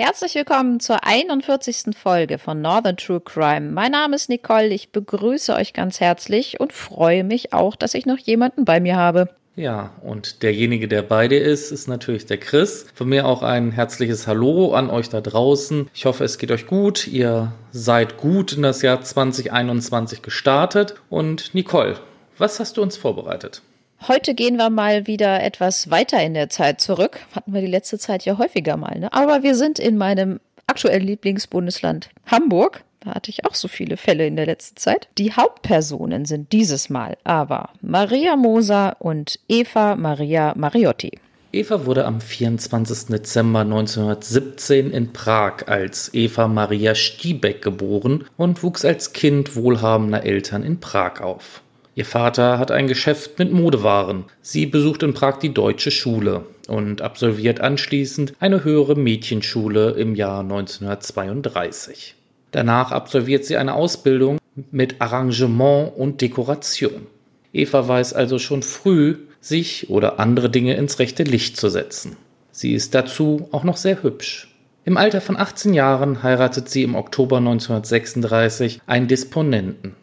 Herzlich willkommen zur 41. Folge von Northern True Crime. Mein Name ist Nicole, ich begrüße euch ganz herzlich und freue mich auch, dass ich noch jemanden bei mir habe. Ja, und derjenige, der bei dir ist, ist natürlich der Chris. Von mir auch ein herzliches Hallo an euch da draußen. Ich hoffe, es geht euch gut. Ihr seid gut in das Jahr 2021 gestartet. Und Nicole, was hast du uns vorbereitet? Heute gehen wir mal wieder etwas weiter in der Zeit zurück. Hatten wir die letzte Zeit ja häufiger mal, ne? Aber wir sind in meinem aktuellen Lieblingsbundesland Hamburg. Da hatte ich auch so viele Fälle in der letzten Zeit. Die Hauptpersonen sind dieses Mal aber Maria Moser und Eva Maria Mariotti. Eva wurde am 24. Dezember 1917 in Prag als Eva Maria Stiebeck geboren und wuchs als Kind wohlhabender Eltern in Prag auf. Ihr Vater hat ein Geschäft mit Modewaren. Sie besucht in Prag die deutsche Schule und absolviert anschließend eine höhere Mädchenschule im Jahr 1932. Danach absolviert sie eine Ausbildung mit Arrangement und Dekoration. Eva weiß also schon früh, sich oder andere Dinge ins rechte Licht zu setzen. Sie ist dazu auch noch sehr hübsch. Im Alter von 18 Jahren heiratet sie im Oktober 1936 einen Disponenten.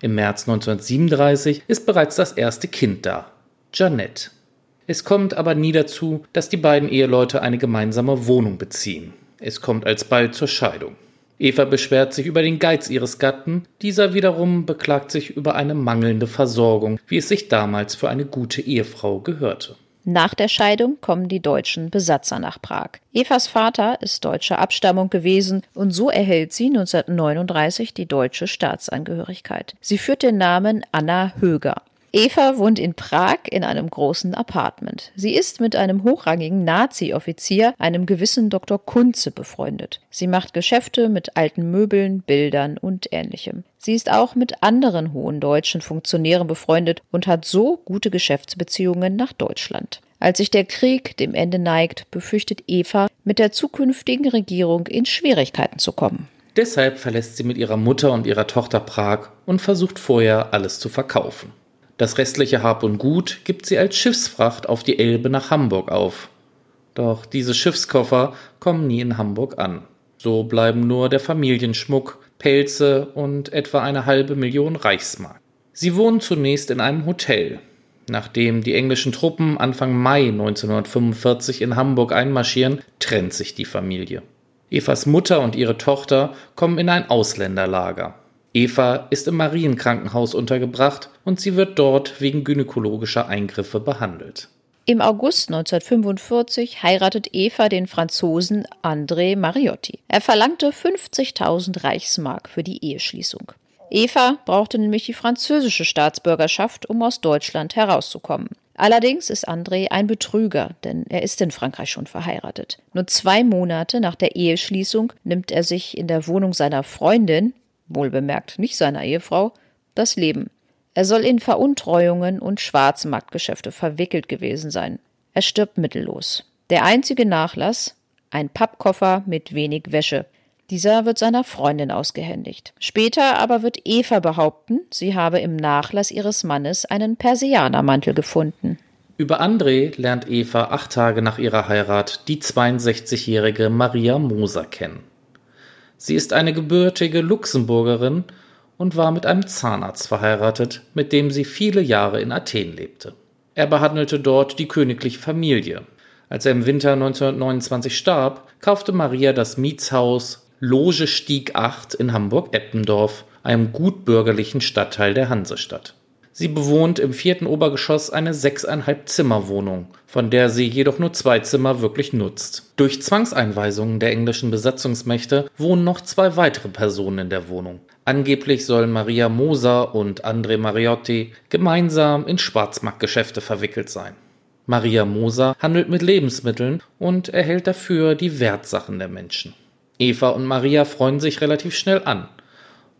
Im März 1937 ist bereits das erste Kind da, Janette. Es kommt aber nie dazu, dass die beiden Eheleute eine gemeinsame Wohnung beziehen. Es kommt alsbald zur Scheidung. Eva beschwert sich über den Geiz ihres Gatten, dieser wiederum beklagt sich über eine mangelnde Versorgung, wie es sich damals für eine gute Ehefrau gehörte. Nach der Scheidung kommen die deutschen Besatzer nach Prag. Evas Vater ist deutscher Abstammung gewesen und so erhält sie 1939 die deutsche Staatsangehörigkeit. Sie führt den Namen Anna Höger. Eva wohnt in Prag in einem großen Apartment. Sie ist mit einem hochrangigen Nazi-Offizier, einem gewissen Dr. Kunze, befreundet. Sie macht Geschäfte mit alten Möbeln, Bildern und ähnlichem. Sie ist auch mit anderen hohen deutschen Funktionären befreundet und hat so gute Geschäftsbeziehungen nach Deutschland. Als sich der Krieg dem Ende neigt, befürchtet Eva, mit der zukünftigen Regierung in Schwierigkeiten zu kommen. Deshalb verlässt sie mit ihrer Mutter und ihrer Tochter Prag und versucht vorher alles zu verkaufen. Das restliche Hab und Gut gibt sie als Schiffsfracht auf die Elbe nach Hamburg auf. Doch diese Schiffskoffer kommen nie in Hamburg an. So bleiben nur der Familienschmuck, Pelze und etwa eine halbe Million Reichsmark. Sie wohnen zunächst in einem Hotel. Nachdem die englischen Truppen Anfang Mai 1945 in Hamburg einmarschieren, trennt sich die Familie. Evas Mutter und ihre Tochter kommen in ein Ausländerlager. Eva ist im Marienkrankenhaus untergebracht und sie wird dort wegen gynäkologischer Eingriffe behandelt. Im August 1945 heiratet Eva den Franzosen André Mariotti. Er verlangte 50.000 Reichsmark für die Eheschließung. Eva brauchte nämlich die französische Staatsbürgerschaft, um aus Deutschland herauszukommen. Allerdings ist André ein Betrüger, denn er ist in Frankreich schon verheiratet. Nur zwei Monate nach der Eheschließung nimmt er sich in der Wohnung seiner Freundin, wohlbemerkt nicht seiner Ehefrau, das Leben. Er soll in Veruntreuungen und Schwarzmarktgeschäfte verwickelt gewesen sein. Er stirbt mittellos. Der einzige Nachlass ein Pappkoffer mit wenig Wäsche. Dieser wird seiner Freundin ausgehändigt. Später aber wird Eva behaupten, sie habe im Nachlass ihres Mannes einen Persianermantel gefunden. Über André lernt Eva acht Tage nach ihrer Heirat die 62-jährige Maria Moser kennen. Sie ist eine gebürtige Luxemburgerin und war mit einem Zahnarzt verheiratet, mit dem sie viele Jahre in Athen lebte. Er behandelte dort die königliche Familie. Als er im Winter 1929 starb, kaufte Maria das Mietshaus Loge Stieg 8 in Hamburg-Eppendorf, einem gutbürgerlichen Stadtteil der Hansestadt. Sie bewohnt im vierten Obergeschoss eine sechseinhalb Zimmerwohnung, von der sie jedoch nur zwei Zimmer wirklich nutzt. Durch Zwangseinweisungen der englischen Besatzungsmächte wohnen noch zwei weitere Personen in der Wohnung. Angeblich sollen Maria Moser und André Mariotti gemeinsam in Schwarzmarktgeschäfte verwickelt sein. Maria Moser handelt mit Lebensmitteln und erhält dafür die Wertsachen der Menschen. Eva und Maria freuen sich relativ schnell an.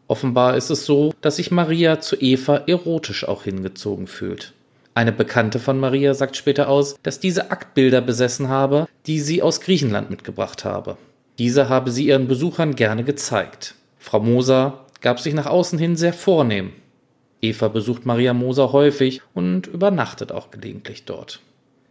Offenbar ist es so, dass sich Maria zu Eva erotisch auch hingezogen fühlt. Eine Bekannte von Maria sagt später aus, dass diese Aktbilder besessen habe, die sie aus Griechenland mitgebracht habe. Diese habe sie ihren Besuchern gerne gezeigt. Frau Moser gab sich nach außen hin sehr vornehm. Eva besucht Maria Moser häufig und übernachtet auch gelegentlich dort.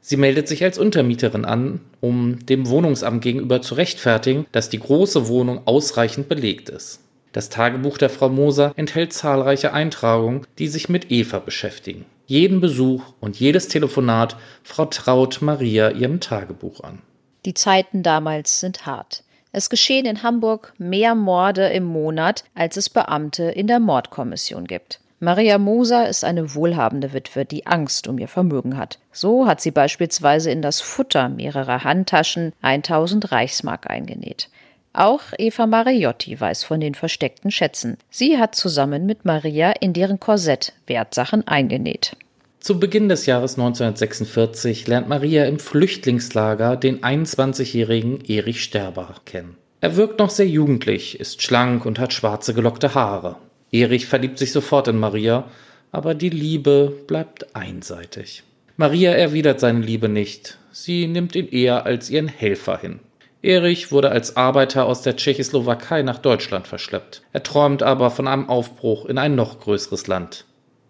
Sie meldet sich als Untermieterin an, um dem Wohnungsamt gegenüber zu rechtfertigen, dass die große Wohnung ausreichend belegt ist. Das Tagebuch der Frau Moser enthält zahlreiche Eintragungen, die sich mit Eva beschäftigen. Jeden Besuch und jedes Telefonat vertraut Maria ihrem Tagebuch an. Die Zeiten damals sind hart. Es geschehen in Hamburg mehr Morde im Monat, als es Beamte in der Mordkommission gibt. Maria Moser ist eine wohlhabende Witwe, die Angst um ihr Vermögen hat. So hat sie beispielsweise in das Futter mehrerer Handtaschen 1000 Reichsmark eingenäht. Auch Eva Mariotti weiß von den versteckten Schätzen. Sie hat zusammen mit Maria in deren Korsett Wertsachen eingenäht. Zu Beginn des Jahres 1946 lernt Maria im Flüchtlingslager den 21-jährigen Erich Sterber kennen. Er wirkt noch sehr jugendlich, ist schlank und hat schwarze gelockte Haare. Erich verliebt sich sofort in Maria, aber die Liebe bleibt einseitig. Maria erwidert seine Liebe nicht, sie nimmt ihn eher als ihren Helfer hin. Erich wurde als Arbeiter aus der Tschechoslowakei nach Deutschland verschleppt. Er träumt aber von einem Aufbruch in ein noch größeres Land.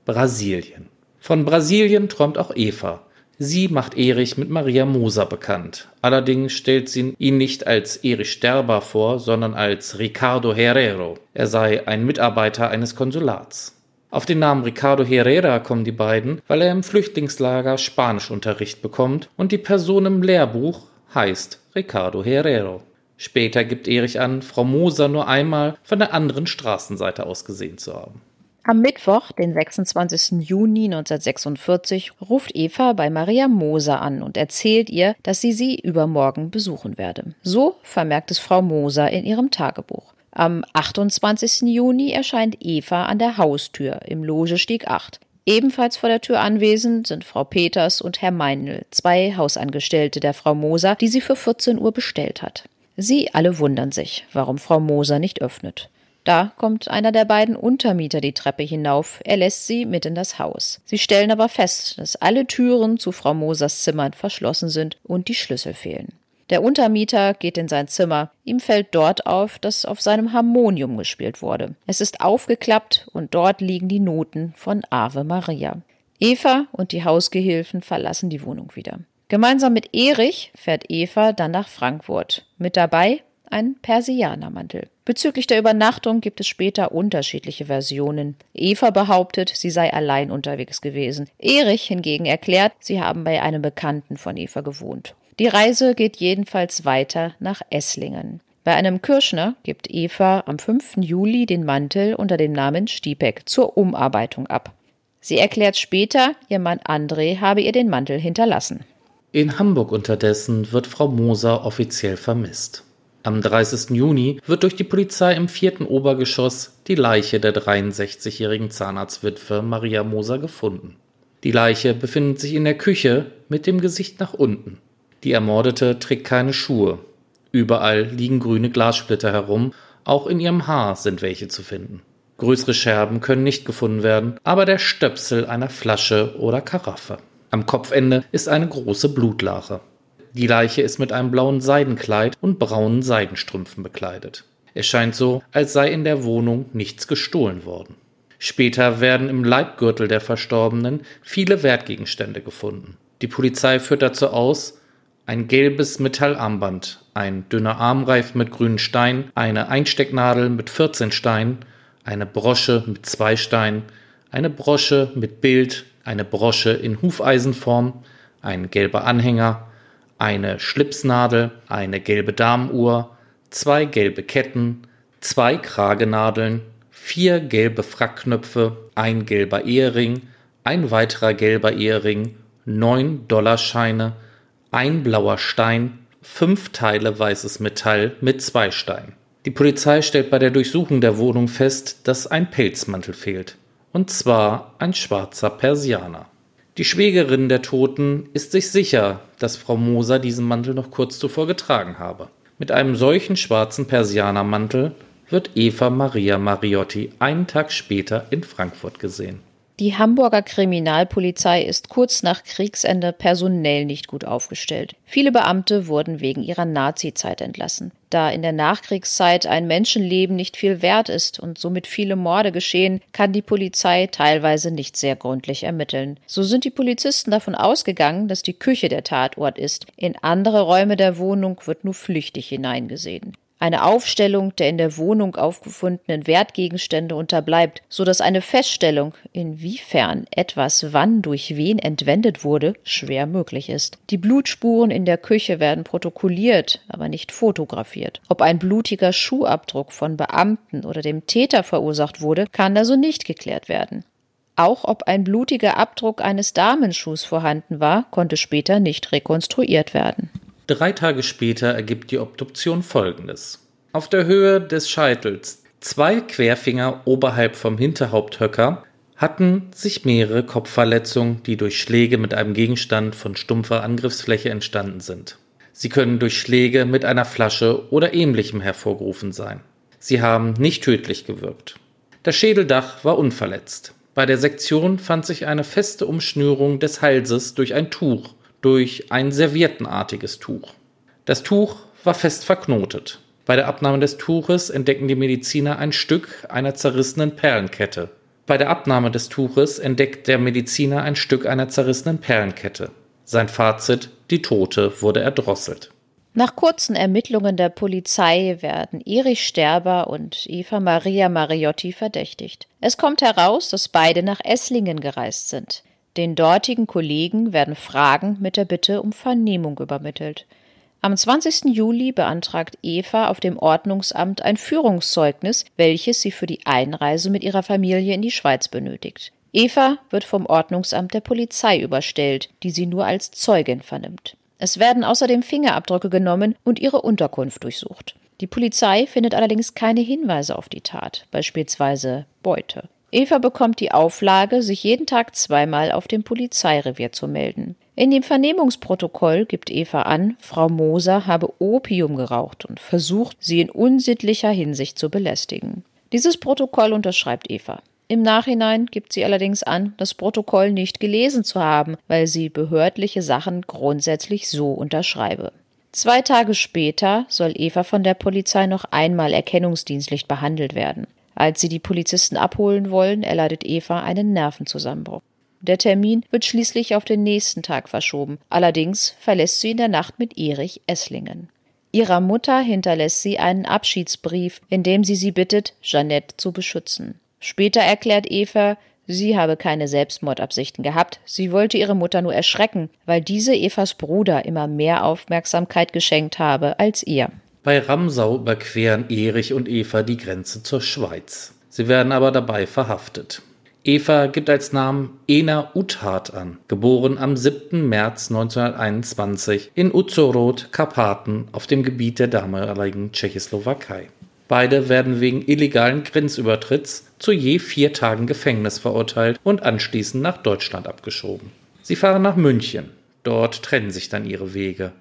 Brasilien. Von Brasilien träumt auch Eva. Sie macht Erich mit Maria Moser bekannt. Allerdings stellt sie ihn nicht als Erich Sterber vor, sondern als Ricardo Herrero. Er sei ein Mitarbeiter eines Konsulats. Auf den Namen Ricardo Herrera kommen die beiden, weil er im Flüchtlingslager Spanischunterricht bekommt und die Person im Lehrbuch heißt Ricardo Herrero. Später gibt Erich an, Frau Moser nur einmal von der anderen Straßenseite aus gesehen zu haben. Am Mittwoch, den 26. Juni 1946, ruft Eva bei Maria Moser an und erzählt ihr, dass sie sie übermorgen besuchen werde. So vermerkt es Frau Moser in ihrem Tagebuch. Am 28. Juni erscheint Eva an der Haustür im Logestieg 8. Ebenfalls vor der Tür anwesend sind Frau Peters und Herr Meinl, zwei Hausangestellte der Frau Moser, die sie für 14 Uhr bestellt hat. Sie alle wundern sich, warum Frau Moser nicht öffnet. Da kommt einer der beiden Untermieter die Treppe hinauf. Er lässt sie mit in das Haus. Sie stellen aber fest, dass alle Türen zu Frau Mosers Zimmern verschlossen sind und die Schlüssel fehlen. Der Untermieter geht in sein Zimmer. Ihm fällt dort auf, dass auf seinem Harmonium gespielt wurde. Es ist aufgeklappt und dort liegen die Noten von Ave Maria. Eva und die Hausgehilfen verlassen die Wohnung wieder. Gemeinsam mit Erich fährt Eva dann nach Frankfurt. Mit dabei ein Persianermantel. Bezüglich der Übernachtung gibt es später unterschiedliche Versionen. Eva behauptet, sie sei allein unterwegs gewesen. Erich hingegen erklärt, sie haben bei einem Bekannten von Eva gewohnt. Die Reise geht jedenfalls weiter nach Esslingen. Bei einem Kirschner gibt Eva am 5. Juli den Mantel unter dem Namen Stiepeck zur Umarbeitung ab. Sie erklärt später, ihr Mann André habe ihr den Mantel hinterlassen. In Hamburg unterdessen wird Frau Moser offiziell vermisst. Am 30. Juni wird durch die Polizei im vierten Obergeschoss die Leiche der 63-jährigen Zahnarztwitwe Maria Moser gefunden. Die Leiche befindet sich in der Küche mit dem Gesicht nach unten. Die Ermordete trägt keine Schuhe. Überall liegen grüne Glassplitter herum, auch in ihrem Haar sind welche zu finden. Größere Scherben können nicht gefunden werden, aber der Stöpsel einer Flasche oder Karaffe. Am Kopfende ist eine große Blutlache. Die Leiche ist mit einem blauen Seidenkleid und braunen Seidenstrümpfen bekleidet. Es scheint so, als sei in der Wohnung nichts gestohlen worden. Später werden im Leibgürtel der Verstorbenen viele Wertgegenstände gefunden. Die Polizei führt dazu aus, ein gelbes Metallarmband, ein dünner Armreif mit grünen Steinen, eine Einstecknadel mit 14 Steinen, eine Brosche mit zwei Steinen, eine Brosche mit Bild, eine Brosche in Hufeisenform, ein gelber Anhänger, eine Schlipsnadel, eine gelbe Damenuhr, zwei gelbe Ketten, zwei Kragenadeln, vier gelbe Frackknöpfe, ein gelber Ehering, ein weiterer gelber Ehering, neun Dollarscheine, ein blauer Stein, fünf Teile weißes Metall mit zwei Steinen. Die Polizei stellt bei der Durchsuchung der Wohnung fest, dass ein Pelzmantel fehlt. Und zwar ein schwarzer Persianer. Die Schwägerin der Toten ist sich sicher, dass Frau Moser diesen Mantel noch kurz zuvor getragen habe. Mit einem solchen schwarzen Persianermantel wird Eva Maria Mariotti einen Tag später in Frankfurt gesehen. Die Hamburger Kriminalpolizei ist kurz nach Kriegsende personell nicht gut aufgestellt. Viele Beamte wurden wegen ihrer Nazizeit entlassen. Da in der Nachkriegszeit ein Menschenleben nicht viel wert ist und somit viele Morde geschehen, kann die Polizei teilweise nicht sehr gründlich ermitteln. So sind die Polizisten davon ausgegangen, dass die Küche der Tatort ist. In andere Räume der Wohnung wird nur flüchtig hineingesehen eine Aufstellung der in der Wohnung aufgefundenen Wertgegenstände unterbleibt, so dass eine Feststellung, inwiefern etwas wann durch wen entwendet wurde, schwer möglich ist. Die Blutspuren in der Küche werden protokolliert, aber nicht fotografiert. Ob ein blutiger Schuhabdruck von Beamten oder dem Täter verursacht wurde, kann also nicht geklärt werden. Auch ob ein blutiger Abdruck eines Damenschuhs vorhanden war, konnte später nicht rekonstruiert werden. Drei Tage später ergibt die Obduktion folgendes. Auf der Höhe des Scheitels, zwei Querfinger oberhalb vom Hinterhaupthöcker, hatten sich mehrere Kopfverletzungen, die durch Schläge mit einem Gegenstand von stumpfer Angriffsfläche entstanden sind. Sie können durch Schläge mit einer Flasche oder ähnlichem hervorgerufen sein. Sie haben nicht tödlich gewirkt. Das Schädeldach war unverletzt. Bei der Sektion fand sich eine feste Umschnürung des Halses durch ein Tuch, durch ein serviettenartiges Tuch. Das Tuch war fest verknotet. Bei der Abnahme des Tuches entdecken die Mediziner ein Stück einer zerrissenen Perlenkette. Bei der Abnahme des Tuches entdeckt der Mediziner ein Stück einer zerrissenen Perlenkette. Sein Fazit: Die Tote wurde erdrosselt. Nach kurzen Ermittlungen der Polizei werden Erich Sterber und Eva Maria Mariotti verdächtigt. Es kommt heraus, dass beide nach Esslingen gereist sind. Den dortigen Kollegen werden Fragen mit der Bitte um Vernehmung übermittelt. Am 20. Juli beantragt Eva auf dem Ordnungsamt ein Führungszeugnis, welches sie für die Einreise mit ihrer Familie in die Schweiz benötigt. Eva wird vom Ordnungsamt der Polizei überstellt, die sie nur als Zeugin vernimmt. Es werden außerdem Fingerabdrücke genommen und ihre Unterkunft durchsucht. Die Polizei findet allerdings keine Hinweise auf die Tat, beispielsweise Beute. Eva bekommt die Auflage, sich jeden Tag zweimal auf dem Polizeirevier zu melden. In dem Vernehmungsprotokoll gibt Eva an, Frau Moser habe Opium geraucht und versucht, sie in unsittlicher Hinsicht zu belästigen. Dieses Protokoll unterschreibt Eva. Im Nachhinein gibt sie allerdings an, das Protokoll nicht gelesen zu haben, weil sie behördliche Sachen grundsätzlich so unterschreibe. Zwei Tage später soll Eva von der Polizei noch einmal erkennungsdienstlich behandelt werden. Als sie die Polizisten abholen wollen, erleidet Eva einen Nervenzusammenbruch. Der Termin wird schließlich auf den nächsten Tag verschoben. Allerdings verlässt sie in der Nacht mit Erich Esslingen. Ihrer Mutter hinterlässt sie einen Abschiedsbrief, in dem sie sie bittet, Jeannette zu beschützen. Später erklärt Eva, sie habe keine Selbstmordabsichten gehabt, sie wollte ihre Mutter nur erschrecken, weil diese Evas Bruder immer mehr Aufmerksamkeit geschenkt habe als ihr. Bei Ramsau überqueren Erich und Eva die Grenze zur Schweiz. Sie werden aber dabei verhaftet. Eva gibt als Namen Ena Uthard an, geboren am 7. März 1921 in Uzorod, Karpaten, auf dem Gebiet der damaligen Tschechoslowakei. Beide werden wegen illegalen Grenzübertritts zu je vier Tagen Gefängnis verurteilt und anschließend nach Deutschland abgeschoben. Sie fahren nach München. Dort trennen sich dann ihre Wege.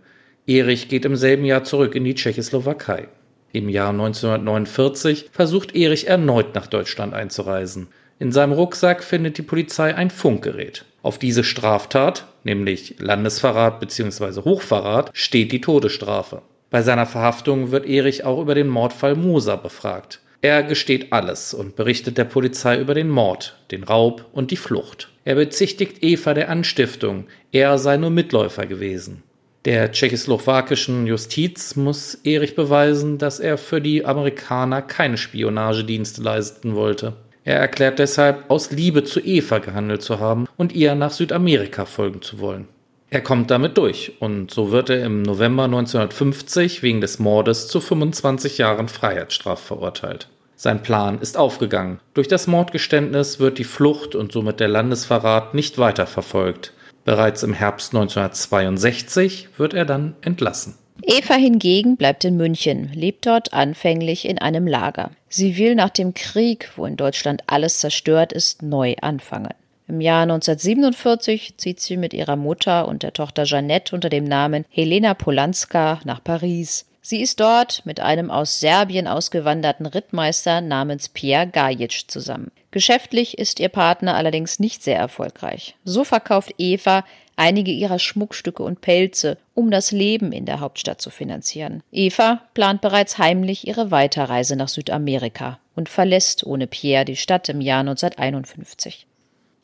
Erich geht im selben Jahr zurück in die Tschechoslowakei. Im Jahr 1949 versucht Erich erneut nach Deutschland einzureisen. In seinem Rucksack findet die Polizei ein Funkgerät. Auf diese Straftat, nämlich Landesverrat bzw. Hochverrat, steht die Todesstrafe. Bei seiner Verhaftung wird Erich auch über den Mordfall Moser befragt. Er gesteht alles und berichtet der Polizei über den Mord, den Raub und die Flucht. Er bezichtigt Eva der Anstiftung, er sei nur Mitläufer gewesen. Der tschechoslowakischen Justiz muss Erich beweisen, dass er für die Amerikaner keine Spionagedienste leisten wollte. Er erklärt deshalb, aus Liebe zu Eva gehandelt zu haben und ihr nach Südamerika folgen zu wollen. Er kommt damit durch und so wird er im November 1950 wegen des Mordes zu 25 Jahren Freiheitsstrafe verurteilt. Sein Plan ist aufgegangen. Durch das Mordgeständnis wird die Flucht und somit der Landesverrat nicht weiter verfolgt. Bereits im Herbst 1962 wird er dann entlassen. Eva hingegen bleibt in München, lebt dort anfänglich in einem Lager. Sie will nach dem Krieg, wo in Deutschland alles zerstört ist, neu anfangen. Im Jahr 1947 zieht sie mit ihrer Mutter und der Tochter Jeannette unter dem Namen Helena Polanska nach Paris. Sie ist dort mit einem aus Serbien ausgewanderten Rittmeister namens Pierre Gajic zusammen. Geschäftlich ist ihr Partner allerdings nicht sehr erfolgreich. So verkauft Eva einige ihrer Schmuckstücke und Pelze, um das Leben in der Hauptstadt zu finanzieren. Eva plant bereits heimlich ihre Weiterreise nach Südamerika und verlässt ohne Pierre die Stadt im Jahr 1951.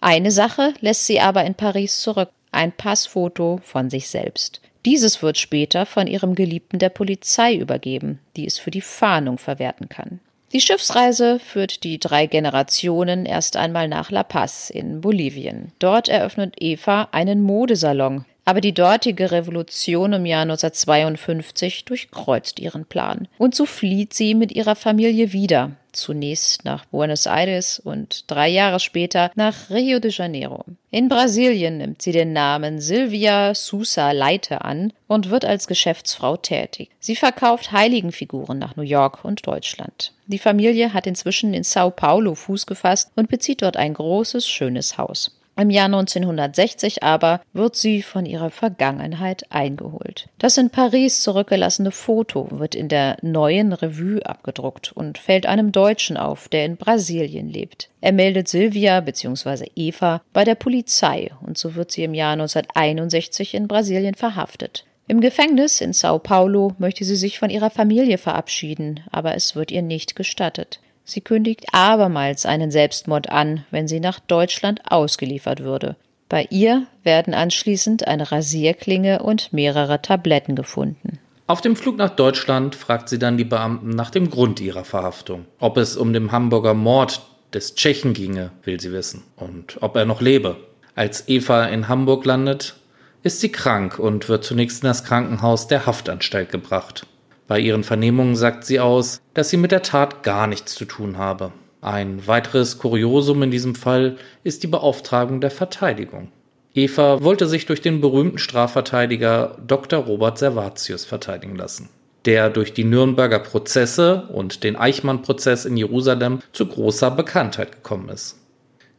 Eine Sache lässt sie aber in Paris zurück, ein Passfoto von sich selbst. Dieses wird später von ihrem Geliebten der Polizei übergeben, die es für die Fahndung verwerten kann. Die Schiffsreise führt die drei Generationen erst einmal nach La Paz in Bolivien. Dort eröffnet Eva einen Modesalon, aber die dortige Revolution im Jahr 1952 durchkreuzt ihren Plan. Und so flieht sie mit ihrer Familie wieder, zunächst nach Buenos Aires und drei Jahre später nach Rio de Janeiro. In Brasilien nimmt sie den Namen Silvia Sousa Leite an und wird als Geschäftsfrau tätig. Sie verkauft Heiligenfiguren nach New York und Deutschland. Die Familie hat inzwischen in Sao Paulo Fuß gefasst und bezieht dort ein großes, schönes Haus. Im Jahr 1960 aber wird sie von ihrer Vergangenheit eingeholt. Das in Paris zurückgelassene Foto wird in der neuen Revue abgedruckt und fällt einem Deutschen auf, der in Brasilien lebt. Er meldet Silvia bzw. Eva bei der Polizei und so wird sie im Jahr 1961 in Brasilien verhaftet. Im Gefängnis in Sao Paulo möchte sie sich von ihrer Familie verabschieden, aber es wird ihr nicht gestattet. Sie kündigt abermals einen Selbstmord an, wenn sie nach Deutschland ausgeliefert würde. Bei ihr werden anschließend eine Rasierklinge und mehrere Tabletten gefunden. Auf dem Flug nach Deutschland fragt sie dann die Beamten nach dem Grund ihrer Verhaftung. Ob es um den Hamburger Mord des Tschechen ginge, will sie wissen. Und ob er noch lebe. Als Eva in Hamburg landet, ist sie krank und wird zunächst in das Krankenhaus der Haftanstalt gebracht. Bei ihren Vernehmungen sagt sie aus, dass sie mit der Tat gar nichts zu tun habe. Ein weiteres Kuriosum in diesem Fall ist die Beauftragung der Verteidigung. Eva wollte sich durch den berühmten Strafverteidiger Dr. Robert Servatius verteidigen lassen, der durch die Nürnberger Prozesse und den Eichmann-Prozess in Jerusalem zu großer Bekanntheit gekommen ist.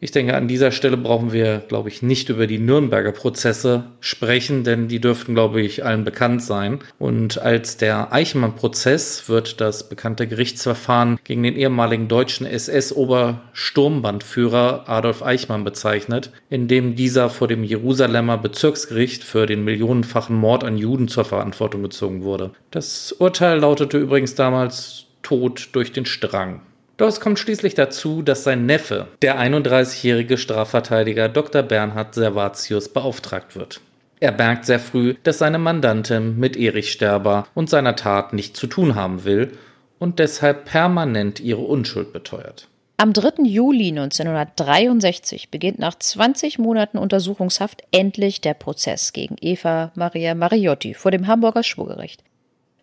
Ich denke, an dieser Stelle brauchen wir, glaube ich, nicht über die Nürnberger Prozesse sprechen, denn die dürften, glaube ich, allen bekannt sein. Und als der Eichmann-Prozess wird das bekannte Gerichtsverfahren gegen den ehemaligen deutschen SS-Obersturmbandführer Adolf Eichmann bezeichnet, in dem dieser vor dem Jerusalemer Bezirksgericht für den millionenfachen Mord an Juden zur Verantwortung gezogen wurde. Das Urteil lautete übrigens damals Tod durch den Strang. Doch es kommt schließlich dazu, dass sein Neffe, der 31-jährige Strafverteidiger Dr. Bernhard Servatius, beauftragt wird. Er merkt sehr früh, dass seine Mandantin mit Erich Sterber und seiner Tat nichts zu tun haben will und deshalb permanent ihre Unschuld beteuert. Am 3. Juli 1963 beginnt nach 20 Monaten Untersuchungshaft endlich der Prozess gegen Eva Maria Mariotti vor dem Hamburger Schwurgericht.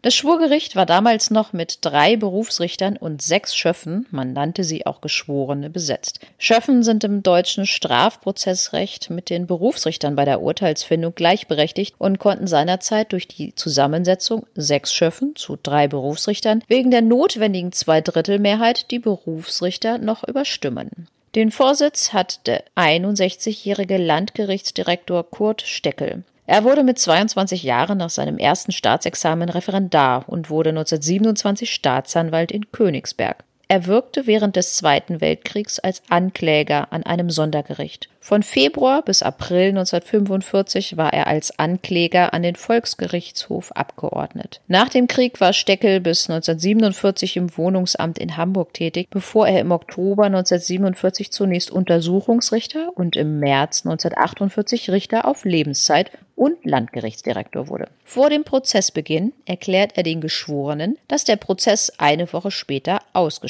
Das Schwurgericht war damals noch mit drei Berufsrichtern und sechs Schöffen, man nannte sie auch Geschworene, besetzt. Schöffen sind im deutschen Strafprozessrecht mit den Berufsrichtern bei der Urteilsfindung gleichberechtigt und konnten seinerzeit durch die Zusammensetzung sechs Schöffen zu drei Berufsrichtern wegen der notwendigen Zweidrittelmehrheit die Berufsrichter noch überstimmen. Den Vorsitz hat der 61-jährige Landgerichtsdirektor Kurt Steckel. Er wurde mit 22 Jahren nach seinem ersten Staatsexamen Referendar und wurde 1927 Staatsanwalt in Königsberg. Er wirkte während des Zweiten Weltkriegs als Ankläger an einem Sondergericht. Von Februar bis April 1945 war er als Ankläger an den Volksgerichtshof abgeordnet. Nach dem Krieg war Steckel bis 1947 im Wohnungsamt in Hamburg tätig, bevor er im Oktober 1947 zunächst Untersuchungsrichter und im März 1948 Richter auf Lebenszeit und Landgerichtsdirektor wurde. Vor dem Prozessbeginn erklärt er den Geschworenen, dass der Prozess eine Woche später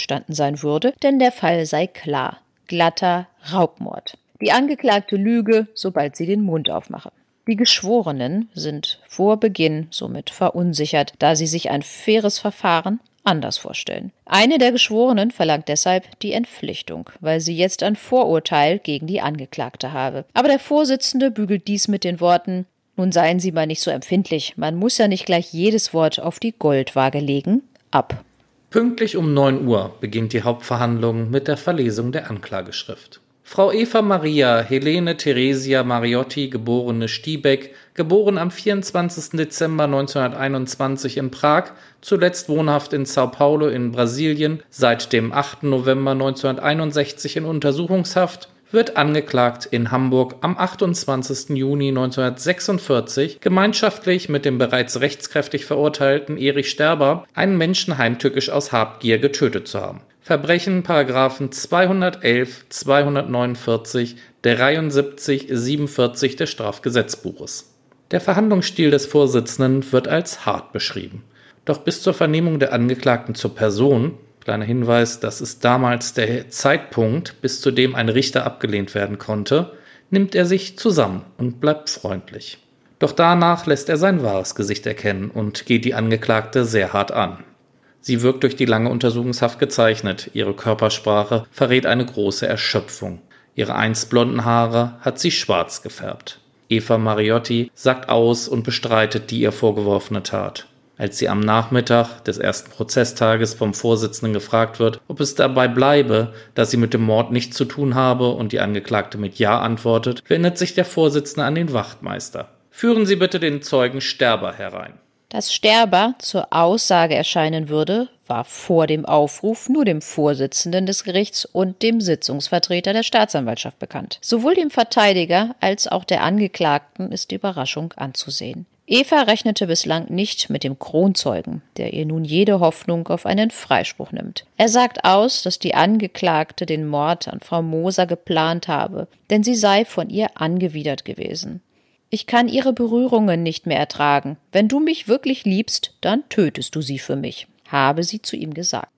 ausgestanden sein würde, denn der Fall sei klar. Glatter Raubmord. Die Angeklagte lüge, sobald sie den Mund aufmache. Die Geschworenen sind vor Beginn somit verunsichert, da sie sich ein faires Verfahren anders vorstellen. Eine der Geschworenen verlangt deshalb die Entpflichtung, weil sie jetzt ein Vorurteil gegen die Angeklagte habe. Aber der Vorsitzende bügelt dies mit den Worten nun seien Sie mal nicht so empfindlich, man muss ja nicht gleich jedes Wort auf die Goldwaage legen, ab. Pünktlich um 9 Uhr beginnt die Hauptverhandlung mit der Verlesung der Anklageschrift. Frau Eva Maria Helene Theresia Mariotti, geborene Stiebeck, geboren am 24. Dezember 1921 in Prag, zuletzt wohnhaft in Sao Paulo in Brasilien, seit dem 8. November 1961 in Untersuchungshaft, wird angeklagt in Hamburg am 28. Juni 1946 gemeinschaftlich mit dem bereits rechtskräftig verurteilten Erich Sterber einen Menschen heimtückisch aus Habgier getötet zu haben. Verbrechen Paragraphen 211, 249, 73, 47 des Strafgesetzbuches. Der Verhandlungsstil des Vorsitzenden wird als hart beschrieben. Doch bis zur Vernehmung der Angeklagten zur Person Kleiner Hinweis, das ist damals der Zeitpunkt, bis zu dem ein Richter abgelehnt werden konnte, nimmt er sich zusammen und bleibt freundlich. Doch danach lässt er sein wahres Gesicht erkennen und geht die Angeklagte sehr hart an. Sie wirkt durch die lange Untersuchungshaft gezeichnet, ihre Körpersprache verrät eine große Erschöpfung. Ihre einst blonden Haare hat sie schwarz gefärbt. Eva Mariotti sagt aus und bestreitet die ihr vorgeworfene Tat. Als sie am Nachmittag des ersten Prozesstages vom Vorsitzenden gefragt wird, ob es dabei bleibe, dass sie mit dem Mord nichts zu tun habe und die Angeklagte mit Ja antwortet, wendet sich der Vorsitzende an den Wachtmeister. Führen Sie bitte den Zeugen Sterber herein. Dass Sterber zur Aussage erscheinen würde, war vor dem Aufruf nur dem Vorsitzenden des Gerichts und dem Sitzungsvertreter der Staatsanwaltschaft bekannt. Sowohl dem Verteidiger als auch der Angeklagten ist die Überraschung anzusehen. Eva rechnete bislang nicht mit dem Kronzeugen, der ihr nun jede Hoffnung auf einen Freispruch nimmt. Er sagt aus, dass die Angeklagte den Mord an Frau Moser geplant habe, denn sie sei von ihr angewidert gewesen. Ich kann ihre Berührungen nicht mehr ertragen. Wenn du mich wirklich liebst, dann tötest du sie für mich, habe sie zu ihm gesagt.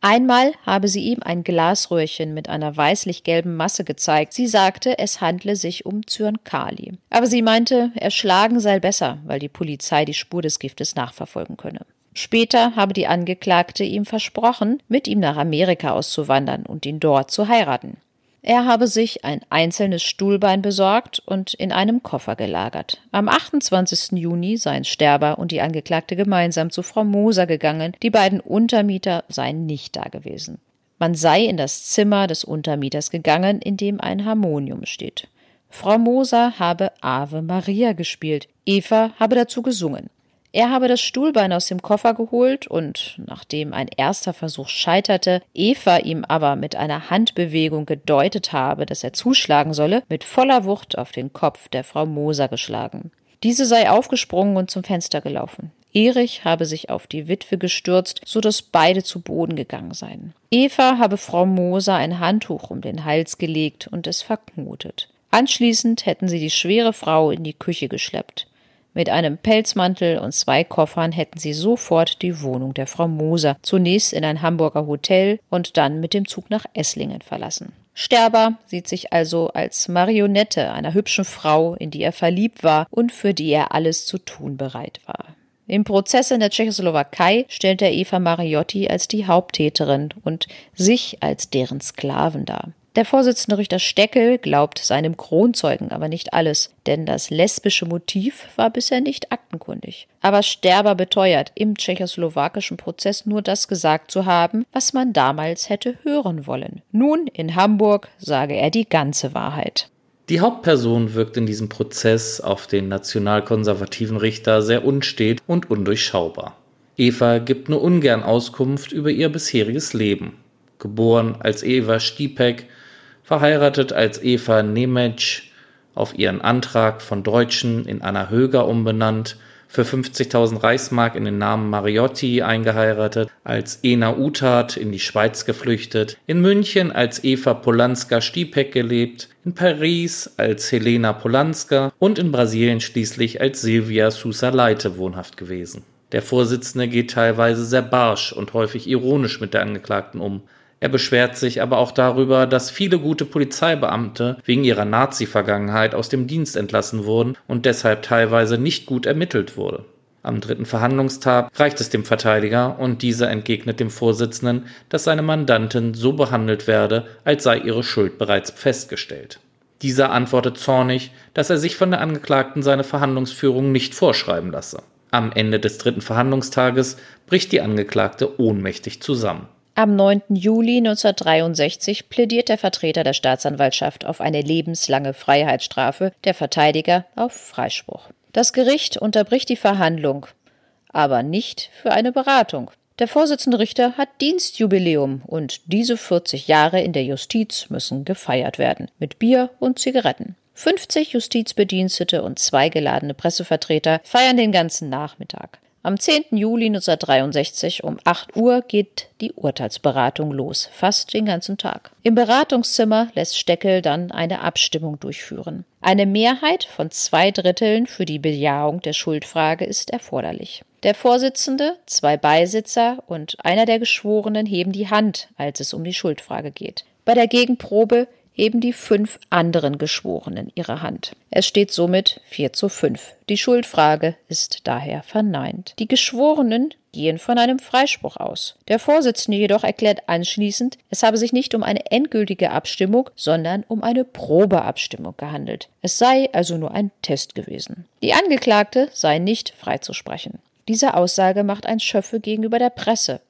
Einmal habe sie ihm ein Glasröhrchen mit einer weißlich-gelben Masse gezeigt. Sie sagte, es handle sich um Zyankali. Aber sie meinte, erschlagen sei besser, weil die Polizei die Spur des Giftes nachverfolgen könne. Später habe die Angeklagte ihm versprochen, mit ihm nach Amerika auszuwandern und ihn dort zu heiraten. Er habe sich ein einzelnes Stuhlbein besorgt und in einem Koffer gelagert. Am 28. Juni seien Sterber und die Angeklagte gemeinsam zu Frau Moser gegangen. Die beiden Untermieter seien nicht da gewesen. Man sei in das Zimmer des Untermieters gegangen, in dem ein Harmonium steht. Frau Moser habe Ave Maria gespielt. Eva habe dazu gesungen. Er habe das Stuhlbein aus dem Koffer geholt und, nachdem ein erster Versuch scheiterte, Eva ihm aber mit einer Handbewegung gedeutet habe, dass er zuschlagen solle, mit voller Wucht auf den Kopf der Frau Moser geschlagen. Diese sei aufgesprungen und zum Fenster gelaufen. Erich habe sich auf die Witwe gestürzt, so dass beide zu Boden gegangen seien. Eva habe Frau Moser ein Handtuch um den Hals gelegt und es verknotet. Anschließend hätten sie die schwere Frau in die Küche geschleppt. Mit einem Pelzmantel und zwei Koffern hätten sie sofort die Wohnung der Frau Moser, zunächst in ein Hamburger Hotel und dann mit dem Zug nach Esslingen verlassen. Sterber sieht sich also als Marionette einer hübschen Frau, in die er verliebt war und für die er alles zu tun bereit war. Im Prozess in der Tschechoslowakei stellt er Eva Mariotti als die Haupttäterin und sich als deren Sklaven dar. Der Vorsitzende Richter Steckel glaubt seinem Kronzeugen aber nicht alles, denn das lesbische Motiv war bisher nicht aktenkundig. Aber Sterber beteuert, im tschechoslowakischen Prozess nur das gesagt zu haben, was man damals hätte hören wollen. Nun in Hamburg sage er die ganze Wahrheit. Die Hauptperson wirkt in diesem Prozess auf den nationalkonservativen Richter sehr unstet und undurchschaubar. Eva gibt nur ungern Auskunft über ihr bisheriges Leben. Geboren als Eva Stipek, verheiratet als Eva Nemetsch, auf ihren Antrag von Deutschen in Anna Höger umbenannt, für 50.000 Reichsmark in den Namen Mariotti eingeheiratet, als Ena Utat in die Schweiz geflüchtet, in München als Eva Polanska-Stipek gelebt, in Paris als Helena Polanska und in Brasilien schließlich als Silvia Sousa Leite wohnhaft gewesen. Der Vorsitzende geht teilweise sehr barsch und häufig ironisch mit der Angeklagten um. Er beschwert sich aber auch darüber, dass viele gute Polizeibeamte wegen ihrer Nazi-Vergangenheit aus dem Dienst entlassen wurden und deshalb teilweise nicht gut ermittelt wurde. Am dritten Verhandlungstag reicht es dem Verteidiger und dieser entgegnet dem Vorsitzenden, dass seine Mandantin so behandelt werde, als sei ihre Schuld bereits festgestellt. Dieser antwortet zornig, dass er sich von der Angeklagten seine Verhandlungsführung nicht vorschreiben lasse. Am Ende des dritten Verhandlungstages bricht die Angeklagte ohnmächtig zusammen. Am 9. Juli 1963 plädiert der Vertreter der Staatsanwaltschaft auf eine lebenslange Freiheitsstrafe, der Verteidiger auf Freispruch. Das Gericht unterbricht die Verhandlung, aber nicht für eine Beratung. Der Vorsitzende Richter hat Dienstjubiläum und diese 40 Jahre in der Justiz müssen gefeiert werden. Mit Bier und Zigaretten. 50 Justizbedienstete und zwei geladene Pressevertreter feiern den ganzen Nachmittag. Am 10. Juli 1963 um 8 Uhr geht die Urteilsberatung los, fast den ganzen Tag. Im Beratungszimmer lässt Steckel dann eine Abstimmung durchführen. Eine Mehrheit von zwei Dritteln für die Bejahung der Schuldfrage ist erforderlich. Der Vorsitzende, zwei Beisitzer und einer der Geschworenen heben die Hand, als es um die Schuldfrage geht. Bei der Gegenprobe heben die fünf anderen Geschworenen ihre Hand. Es steht somit 4 zu 5. Die Schuldfrage ist daher verneint. Die Geschworenen gehen von einem Freispruch aus. Der Vorsitzende jedoch erklärt anschließend, es habe sich nicht um eine endgültige Abstimmung, sondern um eine Probeabstimmung gehandelt. Es sei also nur ein Test gewesen. Die Angeklagte sei nicht freizusprechen. Diese Aussage macht ein Schöffe gegenüber der Presse.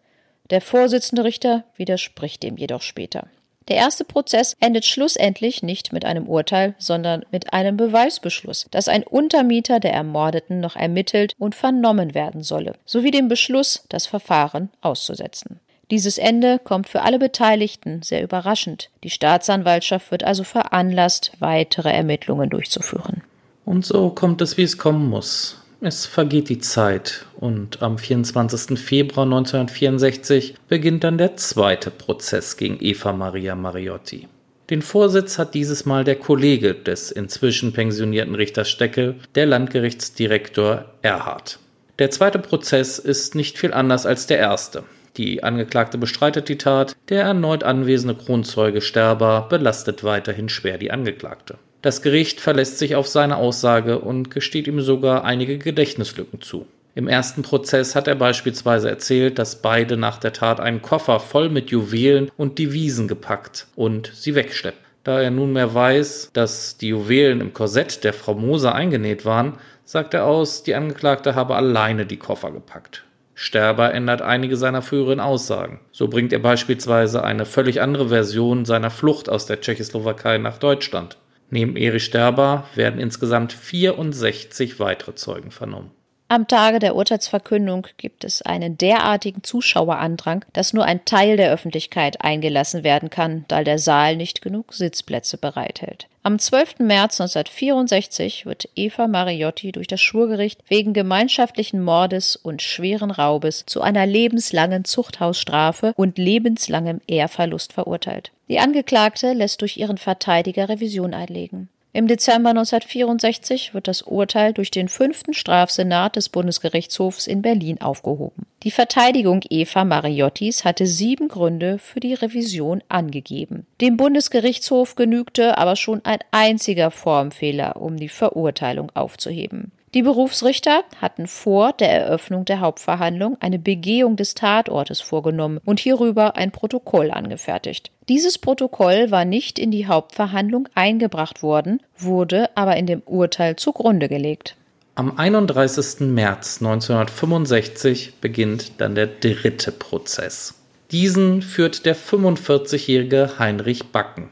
Der Vorsitzende Richter widerspricht dem jedoch später. Der erste Prozess endet schlussendlich nicht mit einem Urteil, sondern mit einem Beweisbeschluss, dass ein Untermieter der Ermordeten noch ermittelt und vernommen werden solle, sowie dem Beschluss, das Verfahren auszusetzen. Dieses Ende kommt für alle Beteiligten sehr überraschend. Die Staatsanwaltschaft wird also veranlasst, weitere Ermittlungen durchzuführen. Und so kommt es, wie es kommen muss. Es vergeht die Zeit und am 24. Februar 1964 beginnt dann der zweite Prozess gegen Eva Maria Mariotti. Den Vorsitz hat dieses Mal der Kollege des inzwischen pensionierten Richters Steckel, der Landgerichtsdirektor Erhard. Der zweite Prozess ist nicht viel anders als der erste. Die Angeklagte bestreitet die Tat, der erneut anwesende Kronzeuge Sterber belastet weiterhin schwer die Angeklagte. Das Gericht verlässt sich auf seine Aussage und gesteht ihm sogar einige Gedächtnislücken zu. Im ersten Prozess hat er beispielsweise erzählt, dass beide nach der Tat einen Koffer voll mit Juwelen und Devisen gepackt und sie wegschleppen. Da er nunmehr weiß, dass die Juwelen im Korsett der Frau Moser eingenäht waren, sagt er aus, die Angeklagte habe alleine die Koffer gepackt. Sterber ändert einige seiner früheren Aussagen. So bringt er beispielsweise eine völlig andere Version seiner Flucht aus der Tschechoslowakei nach Deutschland. Neben Erich Sterber werden insgesamt 64 weitere Zeugen vernommen. Am Tage der Urteilsverkündung gibt es einen derartigen Zuschauerandrang, dass nur ein Teil der Öffentlichkeit eingelassen werden kann, da der Saal nicht genug Sitzplätze bereithält. Am 12. März 1964 wird Eva Mariotti durch das Schwurgericht wegen gemeinschaftlichen Mordes und schweren Raubes zu einer lebenslangen Zuchthausstrafe und lebenslangem Ehrverlust verurteilt. Die Angeklagte lässt durch ihren Verteidiger Revision einlegen. Im Dezember 1964 wird das Urteil durch den fünften Strafsenat des Bundesgerichtshofs in Berlin aufgehoben. Die Verteidigung Eva Mariottis hatte sieben Gründe für die Revision angegeben. Dem Bundesgerichtshof genügte aber schon ein einziger Formfehler, um die Verurteilung aufzuheben. Die Berufsrichter hatten vor der Eröffnung der Hauptverhandlung eine Begehung des Tatortes vorgenommen und hierüber ein Protokoll angefertigt. Dieses Protokoll war nicht in die Hauptverhandlung eingebracht worden, wurde aber in dem Urteil zugrunde gelegt. Am 31. März 1965 beginnt dann der dritte Prozess. Diesen führt der 45-jährige Heinrich Backen,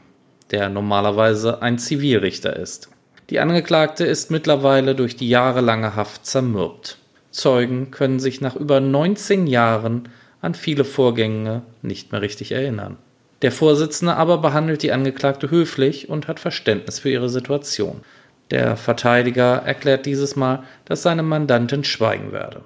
der normalerweise ein Zivilrichter ist. Die Angeklagte ist mittlerweile durch die jahrelange Haft zermürbt. Zeugen können sich nach über 19 Jahren an viele Vorgänge nicht mehr richtig erinnern. Der Vorsitzende aber behandelt die Angeklagte höflich und hat Verständnis für ihre Situation. Der Verteidiger erklärt dieses Mal, dass seine Mandantin schweigen werde.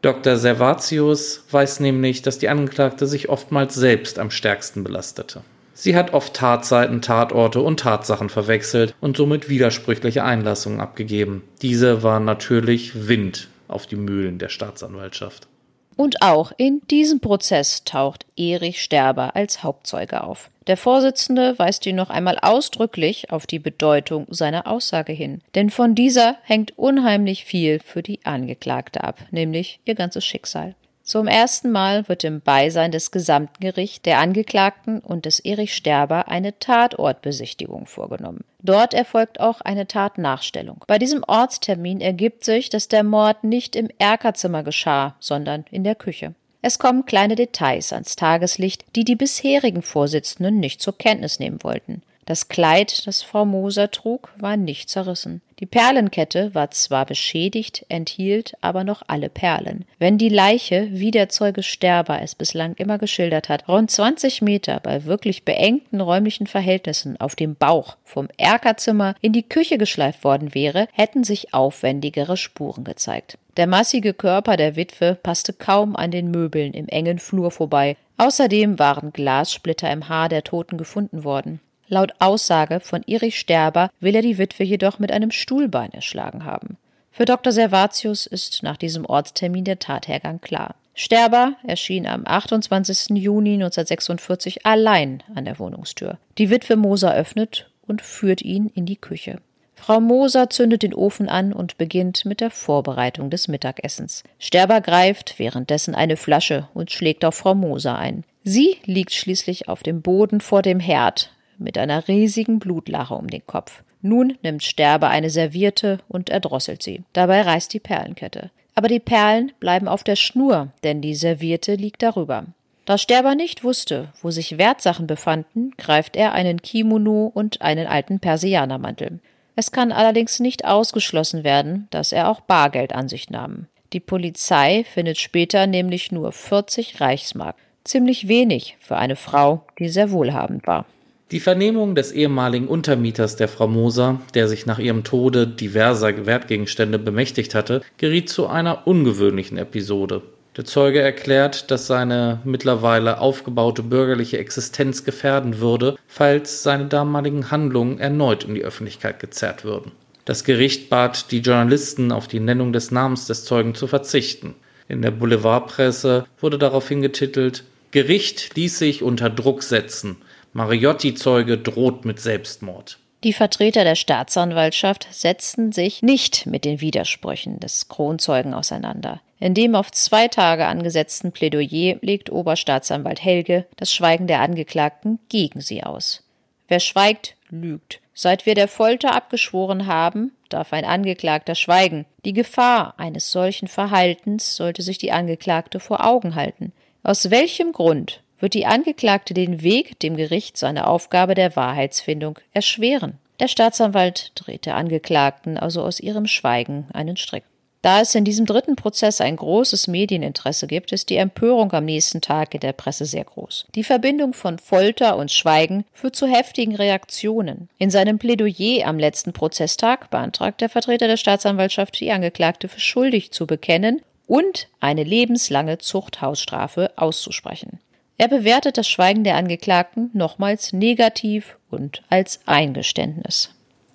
Dr. Servatius weiß nämlich, dass die Angeklagte sich oftmals selbst am stärksten belastete. Sie hat oft Tatzeiten, Tatorte und Tatsachen verwechselt und somit widersprüchliche Einlassungen abgegeben. Diese waren natürlich Wind auf die Mühlen der Staatsanwaltschaft. Und auch in diesem Prozess taucht Erich Sterber als Hauptzeuge auf. Der Vorsitzende weist ihn noch einmal ausdrücklich auf die Bedeutung seiner Aussage hin, denn von dieser hängt unheimlich viel für die Angeklagte ab, nämlich ihr ganzes Schicksal. Zum ersten Mal wird im Beisein des gesamten Gerichts, der Angeklagten und des Erich Sterber eine Tatortbesichtigung vorgenommen. Dort erfolgt auch eine Tatnachstellung. Bei diesem Ortstermin ergibt sich, dass der Mord nicht im Erkerzimmer geschah, sondern in der Küche. Es kommen kleine Details ans Tageslicht, die die bisherigen Vorsitzenden nicht zur Kenntnis nehmen wollten. Das Kleid, das Frau Moser trug, war nicht zerrissen. Die Perlenkette war zwar beschädigt, enthielt aber noch alle Perlen. Wenn die Leiche, wie der Zeuge Sterber es bislang immer geschildert hat, rund 20 Meter bei wirklich beengten räumlichen Verhältnissen auf dem Bauch vom Erkerzimmer in die Küche geschleift worden wäre, hätten sich aufwendigere Spuren gezeigt. Der massige Körper der Witwe passte kaum an den Möbeln im engen Flur vorbei. Außerdem waren Glassplitter im Haar der Toten gefunden worden. Laut Aussage von Erich Sterber will er die Witwe jedoch mit einem Stuhlbein erschlagen haben. Für Dr. Servatius ist nach diesem Ortstermin der Tathergang klar. Sterber erschien am 28. Juni 1946 allein an der Wohnungstür. Die Witwe Moser öffnet und führt ihn in die Küche. Frau Moser zündet den Ofen an und beginnt mit der Vorbereitung des Mittagessens. Sterber greift währenddessen eine Flasche und schlägt auf Frau Moser ein. Sie liegt schließlich auf dem Boden vor dem Herd, mit einer riesigen Blutlache um den Kopf. Nun nimmt Sterbe eine Serviette und erdrosselt sie. Dabei reißt die Perlenkette. Aber die Perlen bleiben auf der Schnur, denn die Serviette liegt darüber. Da Sterber nicht wusste, wo sich Wertsachen befanden, greift er einen Kimono und einen alten Persianermantel. Es kann allerdings nicht ausgeschlossen werden, dass er auch Bargeld an sich nahm. Die Polizei findet später nämlich nur 40 Reichsmark. Ziemlich wenig für eine Frau, die sehr wohlhabend war. Die Vernehmung des ehemaligen Untermieters der Frau Moser, der sich nach ihrem Tode diverser Wertgegenstände bemächtigt hatte, geriet zu einer ungewöhnlichen Episode. Der Zeuge erklärt, dass seine mittlerweile aufgebaute bürgerliche Existenz gefährden würde, falls seine damaligen Handlungen erneut in die Öffentlichkeit gezerrt würden. Das Gericht bat die Journalisten, auf die Nennung des Namens des Zeugen zu verzichten. In der Boulevardpresse wurde daraufhin getitelt Gericht ließ sich unter Druck setzen. Mariotti-Zeuge droht mit Selbstmord. Die Vertreter der Staatsanwaltschaft setzten sich nicht mit den Widersprüchen des Kronzeugen auseinander. In dem auf zwei Tage angesetzten Plädoyer legt Oberstaatsanwalt Helge das Schweigen der Angeklagten gegen sie aus. Wer schweigt, lügt. Seit wir der Folter abgeschworen haben, darf ein Angeklagter schweigen. Die Gefahr eines solchen Verhaltens sollte sich die Angeklagte vor Augen halten. Aus welchem Grund wird die Angeklagte den Weg dem Gericht seine Aufgabe der Wahrheitsfindung erschweren. Der Staatsanwalt dreht der Angeklagten also aus ihrem Schweigen einen Strick. Da es in diesem dritten Prozess ein großes Medieninteresse gibt, ist die Empörung am nächsten Tag in der Presse sehr groß. Die Verbindung von Folter und Schweigen führt zu heftigen Reaktionen. In seinem Plädoyer am letzten Prozesstag beantragt der Vertreter der Staatsanwaltschaft, die Angeklagte für schuldig zu bekennen und eine lebenslange Zuchthausstrafe auszusprechen. Er bewertet das Schweigen der Angeklagten nochmals negativ und als Eingeständnis.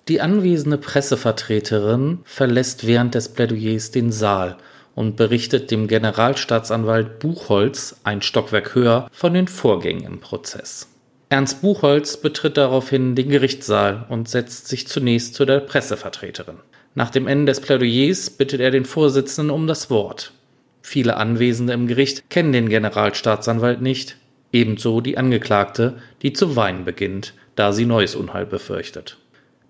Die anwesende Pressevertreterin verlässt während des Plädoyers den Saal und berichtet dem Generalstaatsanwalt Buchholz, ein Stockwerk höher, von den Vorgängen im Prozess. Ernst Buchholz betritt daraufhin den Gerichtssaal und setzt sich zunächst zu der Pressevertreterin. Nach dem Ende des Plädoyers bittet er den Vorsitzenden um das Wort. Viele Anwesende im Gericht kennen den Generalstaatsanwalt nicht, ebenso die Angeklagte, die zu weinen beginnt, da sie neues Unheil befürchtet.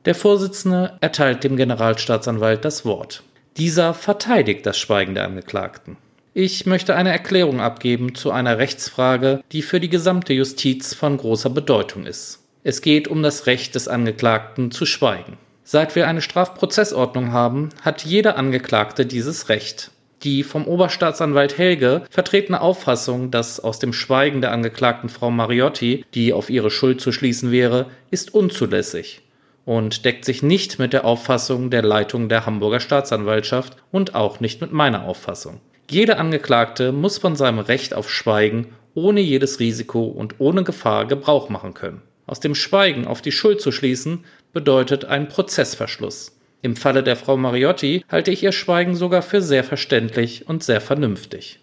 Der Vorsitzende erteilt dem Generalstaatsanwalt das Wort. Dieser verteidigt das Schweigen der Angeklagten. Ich möchte eine Erklärung abgeben zu einer Rechtsfrage, die für die gesamte Justiz von großer Bedeutung ist. Es geht um das Recht des Angeklagten zu schweigen. Seit wir eine Strafprozessordnung haben, hat jeder Angeklagte dieses Recht. Die vom Oberstaatsanwalt Helge vertretene Auffassung, dass aus dem Schweigen der Angeklagten Frau Mariotti, die auf ihre Schuld zu schließen wäre, ist unzulässig und deckt sich nicht mit der Auffassung der Leitung der Hamburger Staatsanwaltschaft und auch nicht mit meiner Auffassung. Jeder Angeklagte muss von seinem Recht auf Schweigen ohne jedes Risiko und ohne Gefahr Gebrauch machen können. Aus dem Schweigen auf die Schuld zu schließen bedeutet einen Prozessverschluss. Im Falle der Frau Mariotti halte ich ihr Schweigen sogar für sehr verständlich und sehr vernünftig.